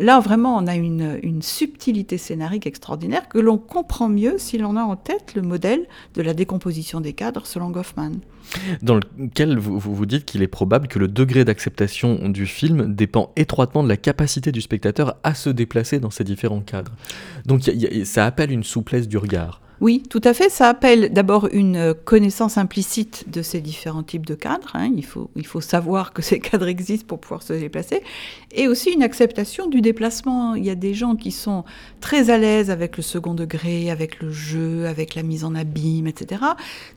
S6: Là, vraiment, on a une, une subtilité scénarique extraordinaire que l'on comprend mieux si l'on a en tête le modèle de la décomposition des cadres selon Goffman.
S2: Dans lequel vous vous, dites qu'il est probable que le degré d'acceptation du film dépend étroitement de la capacité du spectateur à se déplacer dans ces différents cadres. Donc ça appelle une souplesse du regard.
S6: Oui, tout à fait. Ça appelle d'abord une connaissance implicite de ces différents types de cadres. Hein. Il faut savoir que ces cadres existent pour pouvoir se déplacer. Et aussi une acceptation du déplacement. Il y a des gens qui sont très à l'aise avec le second degré, avec le jeu, avec la mise en abîme, etc.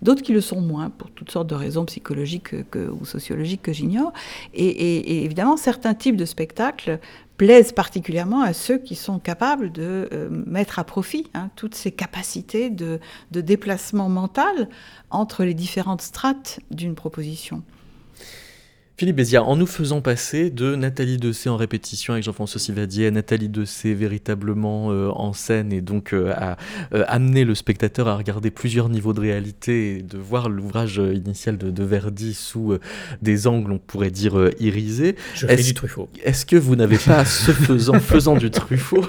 S6: D'autres qui le sont moins, pour toutes sortes de raisons psychologiques ou sociologiques que j'ignore. et, évidemment, certains types de spectacles plaisent particulièrement à ceux qui sont capables de euh, mettre à profit hein, toutes ces capacités de, déplacement mental entre les différentes strates d'une proposition.
S2: Philippe Béziard, en nous faisant passer de Nathalie Dessay en répétition avec Jean-François Sivadier à Nathalie Dessay véritablement euh, en scène et donc euh, à euh, amener le spectateur à regarder plusieurs niveaux de réalité et de voir l'ouvrage initial de, Verdi sous des angles, on pourrait dire, irisés.
S4: Je fais du Truffaut.
S2: Est-ce que vous n'avez pas, ce faisant, faisant du Truffaut,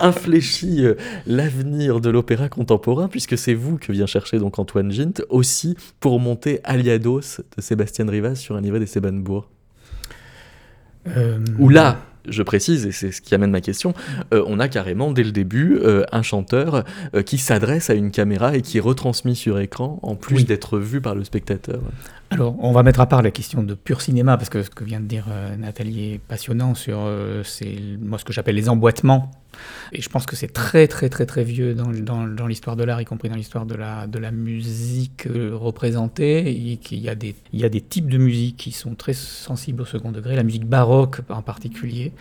S2: infléchi l'avenir de l'opéra contemporain, puisque c'est vous que vient chercher donc Antoine Gint, aussi pour monter Aliados de Sébastien Rivas sur un niveau des Sebenbourg euh... Où là, je précise, et c'est ce qui amène ma question, euh, on a carrément dès le début euh, un chanteur euh, qui s'adresse à une caméra et qui est retransmis sur écran, en plus d'être vu par le spectateur.
S4: Alors, on va mettre à part la question de pur cinéma, parce que ce que vient de dire Nathalie est passionnant sur c'est moi ce que j'appelle les emboîtements et je pense que c'est très très très très vieux dans, dans, l'histoire de l'art, y compris dans l'histoire de la, de la musique euh, représentée. Et qu'il y, a des, il y a des types de musique qui sont très sensibles au second degré. La musique baroque en particulier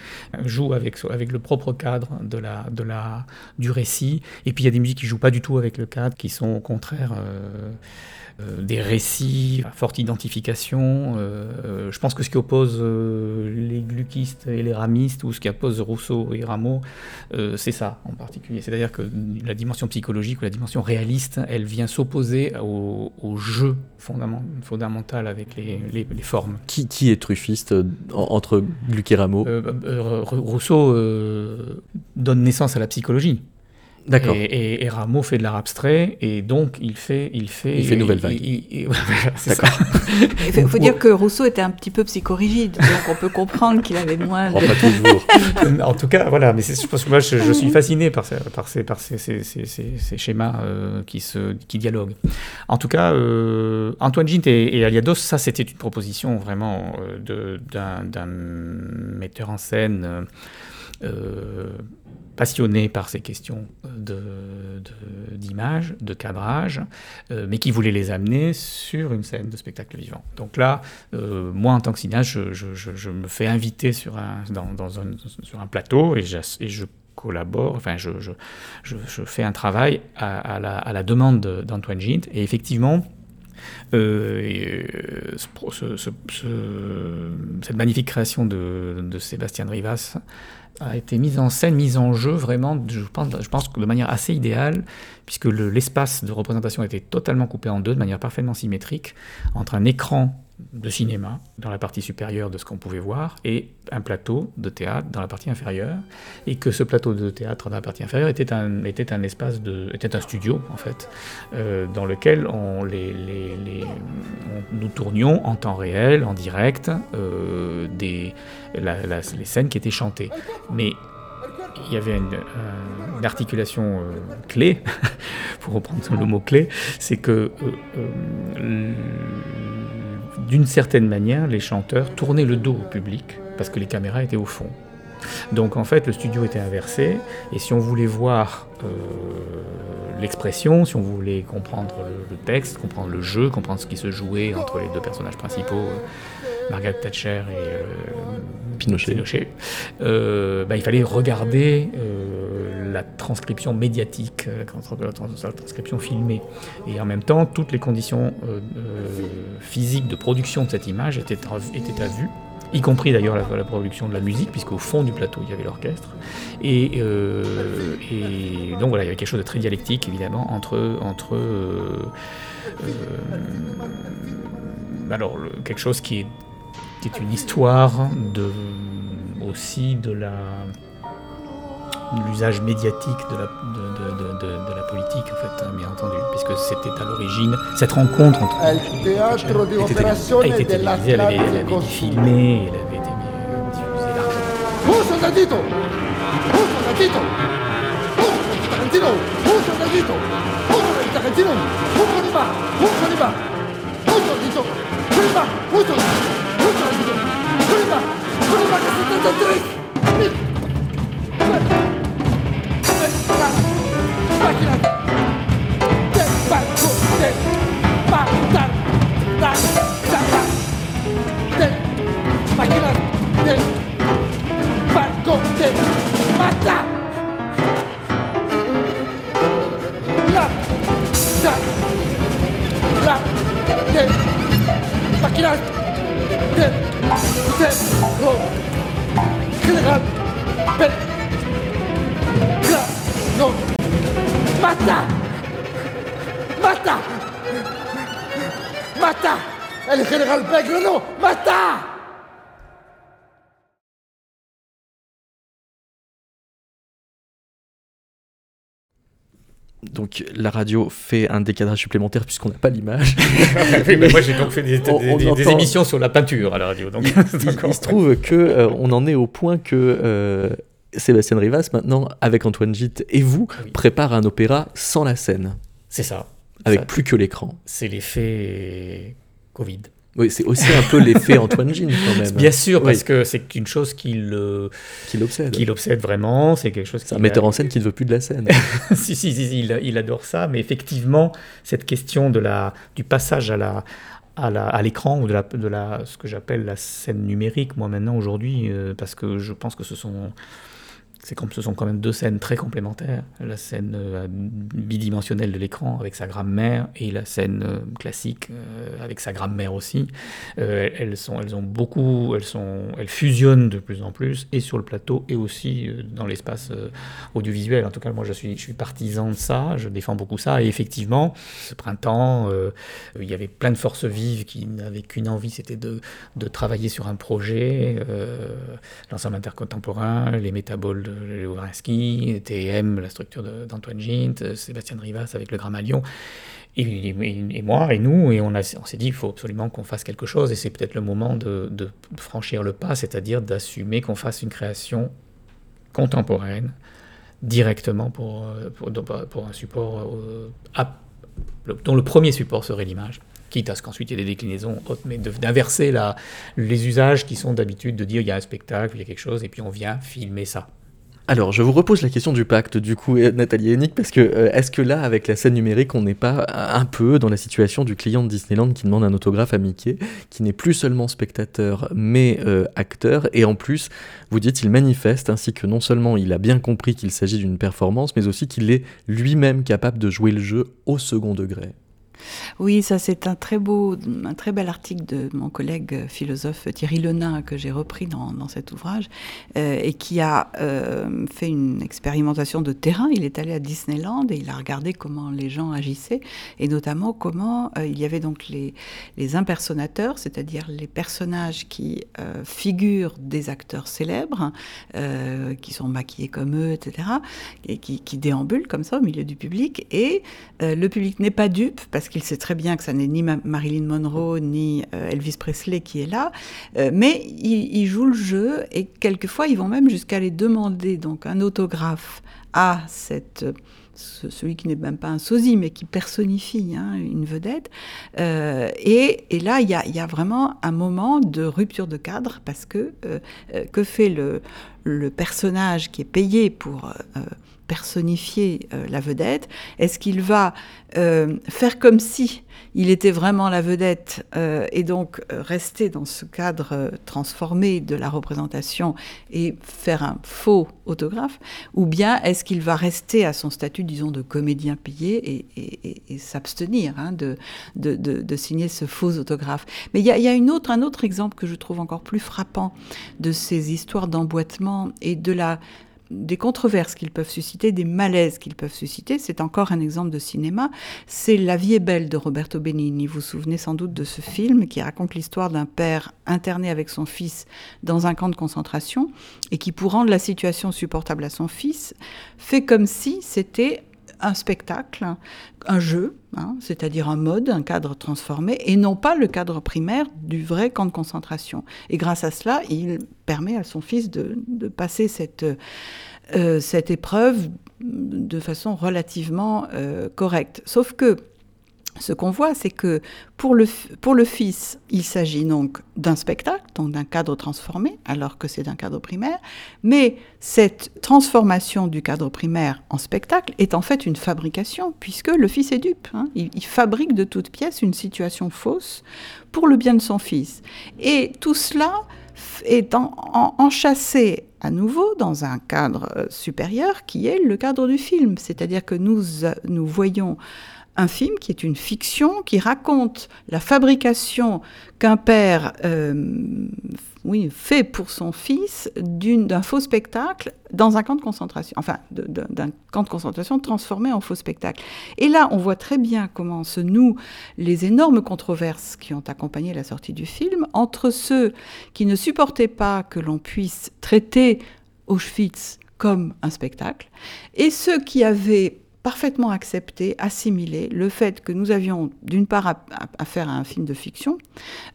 S4: joue avec, avec le propre cadre de la, de la, du récit. Et puis il y a des musiques qui jouent pas du tout avec le cadre, qui sont au contraire... Euh, des récits à forte identification. Euh, je pense que ce qui oppose euh, les gluckistes et les ramistes, ou ce qui oppose Rousseau et Rameau, c'est ça en particulier. C'est-à-dire que la dimension psychologique ou la dimension réaliste, elle vient s'opposer au, jeu fondamental avec les, les, formes.
S2: Qui, qui, est truffiste entre Gluck et Rameau?
S4: Rousseau donne naissance à la psychologie.
S2: D'accord.
S4: Et, Rameau fait de l'art abstrait, et donc il fait.
S2: Il fait, il fait nouvelle vague.
S6: D'accord. Il faut, dire que Rousseau était un petit peu psychorigide, donc on peut comprendre qu'il avait moins.
S2: De... Oh, pas toujours.
S4: en tout cas, voilà, mais je pense que moi je, suis fasciné par ces, par ces, par ces, ces, ces schémas euh, qui, se, qui dialoguent. En tout cas, euh, Antoine Gint et, Aliados, ça c'était une proposition vraiment euh, d'un metteur en scène. Euh, passionné par ces questions d'image, de, de, cadrage, euh, mais qui voulait les amener sur une scène de spectacle vivant. Donc là, euh, moi en tant que cinéaste, je, me fais inviter sur un, plateau et, je collabore, enfin je, fais un travail à, la, demande d'Antoine Gint, et effectivement, euh, ce, ce, cette magnifique création de, de Sébastien Rivas a été mise en scène, mise en jeu vraiment, je pense, pense de manière assez idéale, puisque l'espace de représentation était totalement coupé en deux, de manière parfaitement symétrique, entre un écran de cinéma dans la partie supérieure de ce qu'on pouvait voir et un plateau de théâtre dans la partie inférieure et que ce plateau de théâtre dans la partie inférieure était un, était un espace était un studio en fait euh, dans lequel on, les, les, les nous tournions en temps réel en direct euh, des les scènes qui étaient chantées. Mais il y avait une, articulation euh, clé, pour reprendre le mot clé, c'est que d'une certaine manière, les chanteurs tournaient le dos au public parce que les caméras étaient au fond. Donc en fait, le studio était inversé, et si on voulait voir euh, l'expression, si on voulait comprendre le, texte, comprendre le jeu, comprendre ce qui se jouait entre les deux personnages principaux, euh, Margaret Thatcher et euh, Pinochet, bah, il fallait regarder la transcription médiatique, la transcription filmée. Et en même temps, toutes les conditions physiques de production de cette image étaient, étaient à vue y compris d'ailleurs la, production de la musique, puisqu'au fond du plateau il y avait l'orchestre. Et, euh, donc voilà, il y avait quelque chose de très dialectique évidemment entre, entre euh, euh, alors quelque chose qui est, qui est une histoire de, aussi de la l'usage médiatique de la, de, de, de, la politique, en fait, hein, bien entendu, puisque c'était à l'origine, cette rencontre entre a été télévisée, elle avait, elle avait été filmée, elle avait été diffusée largement. Tarantino Tarantino
S8: Bunu bak ısıtın da dök.
S2: Donc la radio fait un décadrage supplémentaire puisqu'on n'a pas l'image.
S4: moi j'ai donc fait des, émissions sur la peinture à la radio. Donc
S2: il, se trouve que euh, on en est au point que euh, Sébastien Rivas maintenant avec Antoine Gite et vous prépare un opéra sans la scène.
S4: C'est ça.
S2: Avec plus que l'écran.
S4: C'est l'effet Covid.
S2: Oui, c'est aussi un peu l'effet Antoine Jean quand même.
S4: Bien sûr, parce que c'est une chose qui
S2: l'obsède.
S4: Qui l'obsède vraiment. C'est quelque chose.
S2: C'est un metteur en scène qui ne veut plus de la scène.
S4: si, si, si, il, il, adore ça. Mais effectivement, cette question de la, du passage à la à l'écran ou de la, de la, ce que j'appelle la scène numérique, moi maintenant aujourd'hui, euh, parce que je pense que ce sont c'est comme ce sont quand même deux scènes très complémentaires. La scène euh, bidimensionnelle de l'écran avec sa grammaire et la scène euh, classique euh, avec sa grammaire aussi. elles, sont, elles ont beaucoup, elles, sont, elles fusionnent de plus en plus et sur le plateau et aussi dans l'espace audiovisuel. En tout cas, moi je suis, je suis partisan de ça, je défends beaucoup ça. Et effectivement, ce printemps, il y avait plein de forces vives qui n'avaient qu'une envie, c'était de, de, travailler sur un projet, l'ensemble intercontemporain, les métaboles Léo TM, la structure d'Antoine Gint, euh, Sébastien Rivas avec le Grammalion, et, et, moi et nous, et on, on s'est dit qu'il faut absolument qu'on fasse quelque chose, et c'est peut-être le moment de, franchir le pas, c'est-à-dire d'assumer qu'on fasse une création contemporaine directement pour, euh, pour, un support euh, dont le premier support serait l'image quitte à ce qu'ensuite il y ait des déclinaisons mais d'inverser les usages qui sont d'habitude de dire il y a un spectacle, il y a quelque chose, et puis on vient filmer ça.
S2: Alors, je vous repose la question du pacte, du coup, Nathalie Hennig, parce que euh, est-ce que là, avec la scène numérique, on n'est pas un peu dans la situation du client de Disneyland qui demande un autographe à Mickey, qui n'est plus seulement spectateur, mais euh, acteur, et en plus, vous dites, il manifeste ainsi que non seulement il a bien compris qu'il s'agit d'une performance, mais aussi qu'il est lui-même capable de jouer le jeu au second degré?
S6: Oui, ça c'est un très beau, un très bel article de mon collègue philosophe Thierry Lenain que j'ai repris dans, cet ouvrage euh, et qui a euh, fait une expérimentation de terrain. Il est allé à Disneyland et il a regardé comment les gens agissaient et notamment comment euh, il y avait donc les, les impersonateurs, c'est-à-dire les personnages qui figurent des acteurs célèbres, qui sont maquillés comme eux, etc., et qui, qui déambulent comme ça au milieu du public et le public n'est pas dupe parce qu'il sait très bien que ça n'est ni Marilyn Monroe ni euh, Elvis Presley qui est là, euh, mais ils, jouent le jeu et quelquefois ils vont même jusqu'à aller demander donc un autographe à cette celui qui n'est même pas un sosie, mais qui personnifie hein, une vedette. Euh, et, là, il y a, vraiment un moment de rupture de cadre, parce que que fait le, personnage qui est payé pour personnifier euh, la vedette. Est-ce qu'il va euh, faire comme si il était vraiment la vedette euh, et donc rester dans ce cadre transformé de la représentation et faire un faux autographe? Ou bien est-ce qu'il va rester à son statut, disons, de comédien payé et, s'abstenir hein, de, signer ce faux autographe? Mais il y a, un autre exemple que je trouve encore plus frappant de ces histoires d'emboîtement et de la des controverses qu'ils peuvent susciter, des malaises qu'ils peuvent susciter. C'est encore un exemple de cinéma. C'est La vie est belle de Roberto Benigni. Vous vous souvenez sans doute de ce film qui raconte l'histoire d'un père interné avec son fils dans un camp de concentration et qui, pour rendre la situation supportable à son fils, fait comme si c'était un spectacle, un jeu, hein, c'est-à-dire un mode, un cadre transformé, et non pas le cadre primaire du vrai camp de concentration. Et grâce à cela, il permet à son fils de, passer cette, euh, cette épreuve de façon relativement euh, correcte. Sauf que ce qu'on voit, c'est que pour le, pour le fils, il s'agit donc d'un spectacle, donc d'un cadre transformé, alors que c'est d'un cadre primaire, mais cette transformation du cadre primaire en spectacle est en fait une fabrication, puisque le fils est dupe. Hein. Il, fabrique de toutes pièces une situation fausse pour le bien de son fils. Et tout cela est enchâssé à nouveau dans un cadre euh, supérieur qui est le cadre du film, c'est-à-dire que nous, nous voyons un film qui est une fiction qui raconte la fabrication qu'un père euh, oui, fait pour son fils d'un faux spectacle dans un camp de concentration, enfin d'un camp de concentration transformé en faux spectacle. Et là, on voit très bien comment se nouent les énormes controverses qui ont accompagné la sortie du film entre ceux qui ne supportaient pas que l'on puisse traiter Auschwitz comme un spectacle et ceux qui avaient parfaitement accepté, assimilé le fait que nous avions d'une part affaire à, un film de fiction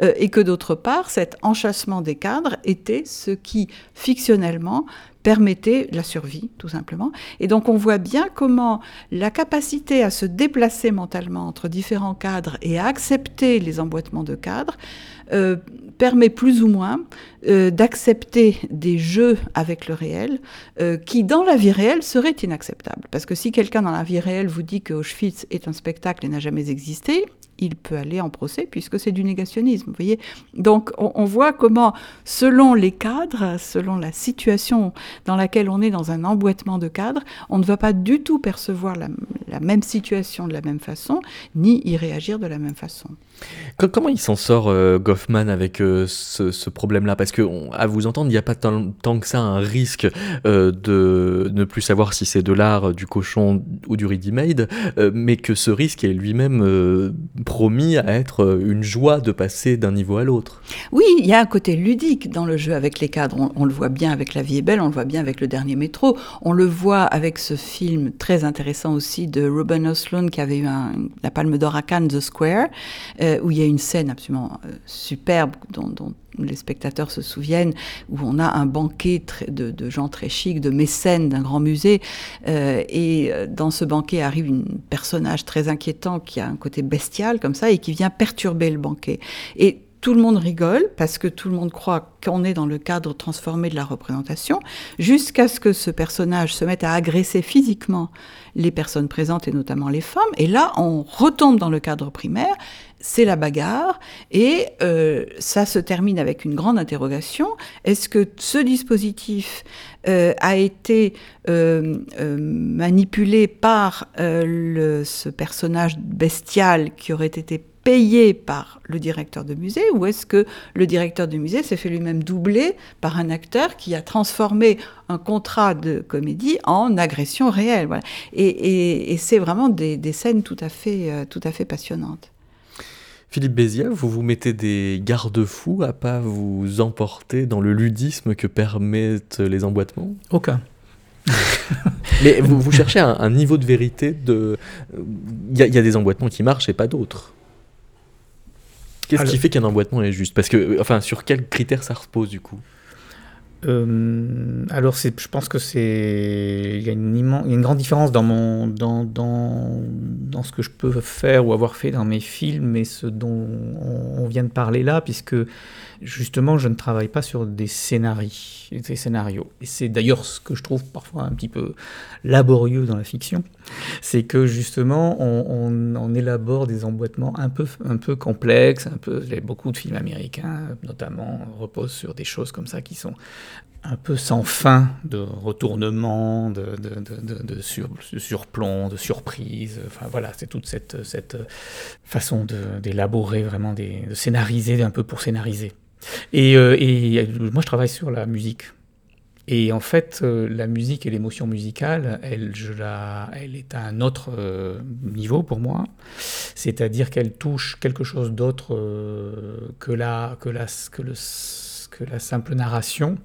S6: euh, et que d'autre part cet enchâssement des cadres était ce qui fictionnellement permettait la survie, tout simplement. Et donc on voit bien comment la capacité à se déplacer mentalement entre différents cadres et à accepter les emboîtements de cadres euh, permet plus ou moins euh, d'accepter des jeux avec le réel euh, qui, dans la vie réelle, seraient inacceptables. Parce que si quelqu'un dans la vie réelle vous dit que Auschwitz est un spectacle et n'a jamais existé, il peut aller en procès puisque c'est du négationnisme. Vous voyez Donc on, voit comment, selon les cadres, selon la situation dans laquelle on est dans un emboîtement de cadres, on ne va pas du tout percevoir la, même situation de la même façon, ni y réagir de la même façon.
S2: Comment il s'en sort, euh, Goffman, avec euh, ce, problème-là? Parce que, à vous entendre, il n'y a pas tant, que ça un risque euh, de ne plus savoir si c'est de l'art, du cochon ou du ready-made, mais que ce risque est lui-même promis à être une joie de passer d'un niveau à l'autre.
S6: Oui, il y a un côté ludique dans le jeu avec les cadres. On, le voit bien avec La vie est belle, on le voit bien avec Le dernier métro, on le voit avec ce film très intéressant aussi de Ruben Östlund qui avait eu la Palme d'Or à Cannes, The Square, euh, où il y a une scène absolument euh, superbe dont les spectateurs se souviennent, où on a un banquet de, gens très chics, de mécènes d'un grand musée, euh, et dans ce banquet arrive un personnage très inquiétant qui a un côté bestial comme ça et qui vient perturber le banquet. Et tout le monde rigole parce que tout le monde croit qu'on est dans le cadre transformé de la représentation, jusqu'à ce que ce personnage se mette à agresser physiquement les personnes présentes et notamment les femmes. Et là, on retombe dans le cadre primaire, c'est la bagarre, et euh, ça se termine avec une grande interrogation. Est-ce que ce dispositif euh, a été euh, manipulé par ce personnage bestial qui aurait été payé par le directeur de musée ou est-ce que le directeur de musée s'est fait lui-même doubler par un acteur qui a transformé un contrat de comédie en agression réelle voilà. Et, c'est vraiment des, scènes tout à fait, euh, tout à fait passionnantes.
S2: Philippe Béziat, vous vous mettez des garde-fous à pas vous emporter dans le ludisme que permettent les emboîtements?
S4: Aucun.
S2: Mais vous, cherchez un, niveau de vérité de. Il y, y, a des emboîtements qui marchent et pas d'autres. Qu'est-ce qui fait qu'un emboîtement est juste? Parce que, enfin, sur quels critères ça repose du coup?
S4: Euh, alors, je pense que c'est il y, a une une grande différence dans mon dans, dans, dans, ce que je peux faire ou avoir fait dans mes films et ce dont on, vient de parler là, puisque justement, je ne travaille pas sur des scénarios. Et c'est d'ailleurs ce que je trouve parfois un petit peu laborieux dans la fiction, c'est que justement, on, élabore des emboîtements un peu un peu complexes, un peu. Beaucoup de films américains, notamment, reposent sur des choses comme ça qui sont un peu sans fin de retournement, de, de, de, sur, surplomb, de surprise. Enfin voilà, c'est toute cette, cette façon d'élaborer vraiment, de scénariser un peu pour scénariser. Et, euh, et, moi, je travaille sur la musique. Et en fait, euh, la musique et l'émotion musicale, elle, je la, elle est à un autre euh, niveau pour moi. C'est-à-dire qu'elle touche quelque chose d'autre que, la, que, la, que, la simple narration.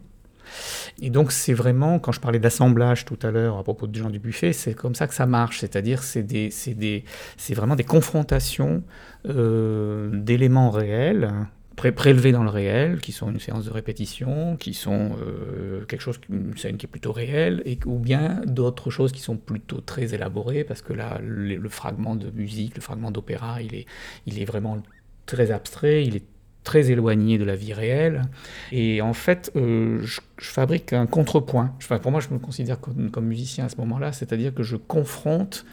S4: Et donc c'est vraiment, quand je parlais d'assemblage tout à l'heure à propos de Jean Dubuffet, c'est comme ça que ça marche, c'est-à-dire c'est des, vraiment des confrontations euh, d'éléments réels pré prélevés dans le réel, qui sont une séance de répétition, qui sont euh, quelque chose, une scène qui est plutôt réelle, ou bien d'autres choses qui sont plutôt très élaborées, parce que là, le, fragment de musique, le fragment d'opéra, il est, il est vraiment très abstrait, il est très éloigné de la vie réelle. Et en fait, euh, je, fabrique un contrepoint. Enfin, pour moi, je me considère comme musicien à ce moment-là, c'est-à-dire que je confronte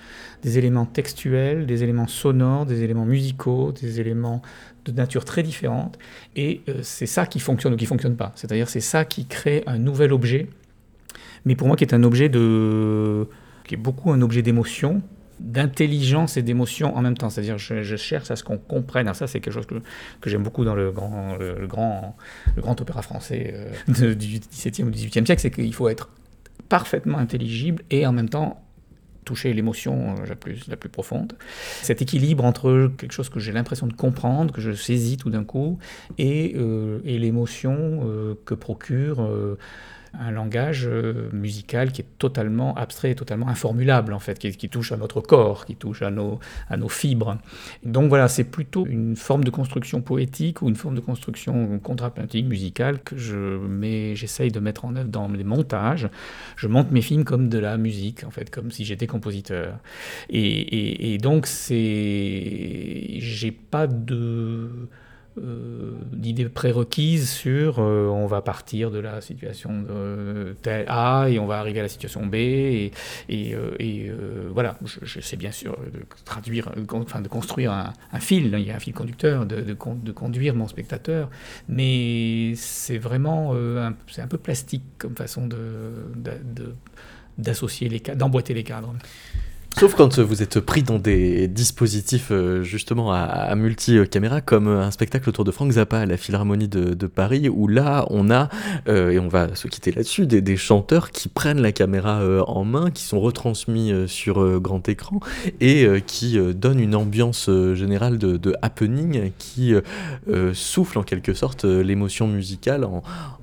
S4: des éléments textuels, des éléments sonores, des éléments musicaux, des éléments de nature très différente. Et euh, c'est ça qui fonctionne ou qui fonctionne pas. C'est-à-dire c'est ça qui crée un nouvel objet, mais pour moi qui est un objet de... qui est beaucoup un objet d'émotion, d'intelligence et d'émotion en même temps. C'est-à-dire, je, je, cherche à ce qu'on comprenne. Alors ça, c'est quelque chose que, que j'aime beaucoup dans le grand, le, grand, le grand opéra français euh, du XVIIe ou XVIIIe siècle, c'est qu'il faut être parfaitement intelligible et en même temps toucher l'émotion euh, la plus, la plus profonde. Cet équilibre entre quelque chose que j'ai l'impression de comprendre, que je saisis tout d'un coup, et, euh, et l'émotion euh, que procure un langage euh, musical qui est totalement abstrait, totalement informulable en fait, qui, touche à notre corps, qui touche à nos, fibres. Donc voilà, c'est plutôt une forme de construction poétique ou une forme de construction contrapuntique musicale que je mets, j'essaye de mettre en œuvre dans les montages. Je monte mes films comme de la musique en fait, comme si j'étais compositeur. Et, et, et donc c'est, j'ai pas de euh, d'idées prérequises sur euh, on va partir de la situation de telle A et on va arriver à la situation B et, et, euh, voilà. Je, sais bien sûr de traduire enfin de construire un, fil. Il y a un fil conducteur de, de, conduire mon spectateur mais c'est vraiment c'est un peu plastique comme façon de d'associer les d'emboîter les cadres
S2: Sauf quand vous êtes pris dans des dispositifs euh, justement à, multi-caméra, comme un spectacle autour de Frank Zappa à la Philharmonie de, Paris, où là on a, euh, et on va se quitter là-dessus, des, chanteurs qui prennent la caméra euh, en main, qui sont retransmis euh, sur euh, grand écran et euh, qui donnent une ambiance générale de, happening qui souffle en quelque sorte l'émotion musicale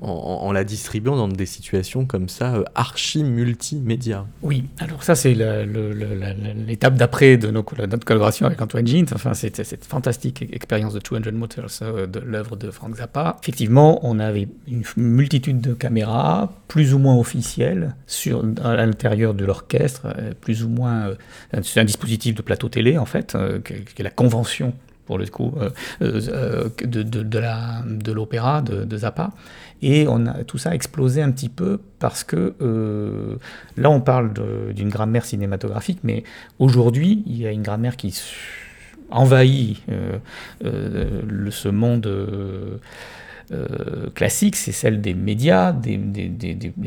S2: en, la distribuant dans des situations comme ça archi multimédia.
S4: Oui, alors ça c'est le l'étape d'après de notre collaboration avec Antoine Gint. Enfin, cette fantastique expérience de 200 Motors euh, de l'œuvre de Frank Zappa. Effectivement, on avait une multitude de caméras, plus ou moins officielles, sur, à l'intérieur de l'orchestre, euh, plus ou moins. Euh, c'est un dispositif de plateau télé, en fait, qui est la convention pour le coup, euh, euh, de, de, l'opéra de, Zappa. Et on a, tout ça a explosé un petit peu parce que euh, là, on parle d'une grammaire cinématographique, mais aujourd'hui, il y a une grammaire qui envahit euh, euh, ce monde. Classique, c'est celle des médias, des,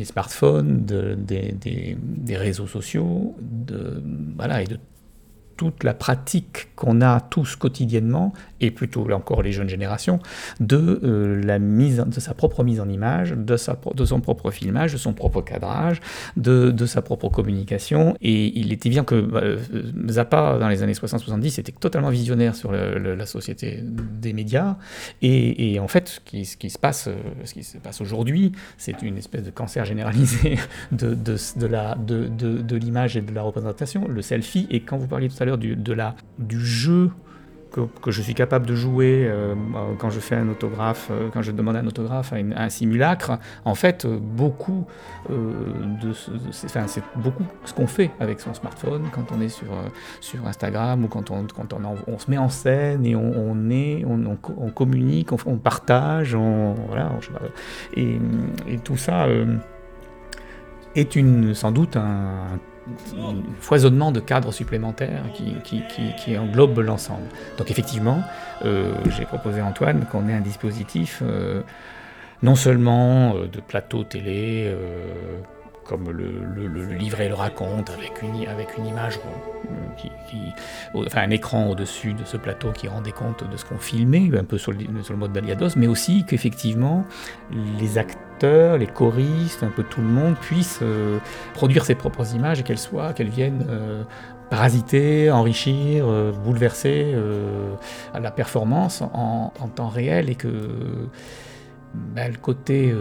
S4: smartphones, des, réseaux sociaux, voilà, et de toute la pratique qu'on a tous quotidiennement, et plutôt là encore les jeunes générations, de, euh, la mise, de sa propre mise en image, de, son propre filmage, de son propre cadrage, de, sa propre communication. Et il était bien que euh, Zappa, dans les années 60-70, était totalement visionnaire sur la société des médias. Et, en fait, ce qui, se passe, euh, ce qui se passe aujourd'hui, c'est une espèce de cancer généralisé de, de l'image et de la représentation, le selfie. Et quand vous parliez tout à l'heure du, de la, du jeu que, que, je suis capable de jouer euh, quand je fais un autographe, euh, quand je demande un autographe à, un simulacre, en fait, euh, beaucoup de, c'est, beaucoup ce qu'on fait avec son smartphone quand on est sur, sur Instagram ou quand on, quand on, se met en scène et on, est, on, communique, on, partage, voilà, et, et, tout ça est une, sans doute un foisonnement de cadres supplémentaires qui, qui, englobe l'ensemble. Donc effectivement, euh, j'ai proposé à Antoine qu'on ait un dispositif euh, non seulement euh, de plateau télé, comme le, le, livret le raconte, avec une, avec une image, qui, enfin un écran au-dessus de ce plateau qui rendait compte de ce qu'on filmait, un peu sur le, mode Baliados, mais aussi qu'effectivement les acteurs, les choristes, un peu tout le monde puisse euh, produire ses propres images et qu'elles soient, qu'elles viennent euh, parasiter, enrichir, euh, bouleverser la performance en, temps réel et que ben, le côté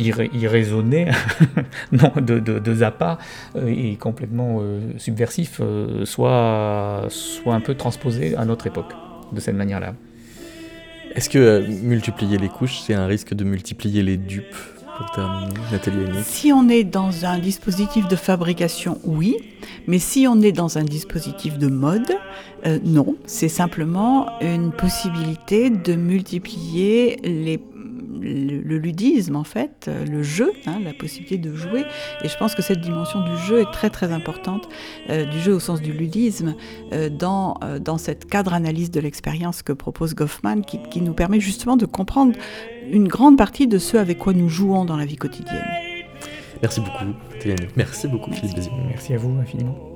S4: irraisonné non, de, de, de, Zappa euh, et complètement euh, subversif euh, soit, soit un peu transposé à notre époque de cette manière-là.
S2: Est-ce que euh, multiplier les couches, c'est un risque de multiplier les dupes pour terminer, Nathalie Yannick
S6: Si on est dans un dispositif de fabrication, oui, mais si on est dans un dispositif de mode, euh, non. C'est simplement une possibilité de multiplier les le, le, ludisme en fait, le jeu, hein, la possibilité de jouer. Et je pense que cette dimension du jeu est très très importante, euh, du jeu au sens du ludisme, euh, dans, euh, dans cette cadre analyse de l'expérience que propose Goffman, qui, qui, nous permet justement de comprendre une grande partie de ce avec quoi nous jouons dans la vie quotidienne.
S2: Merci beaucoup, Théanie. Merci beaucoup, Philippe Bézier.
S4: Merci à vous infiniment.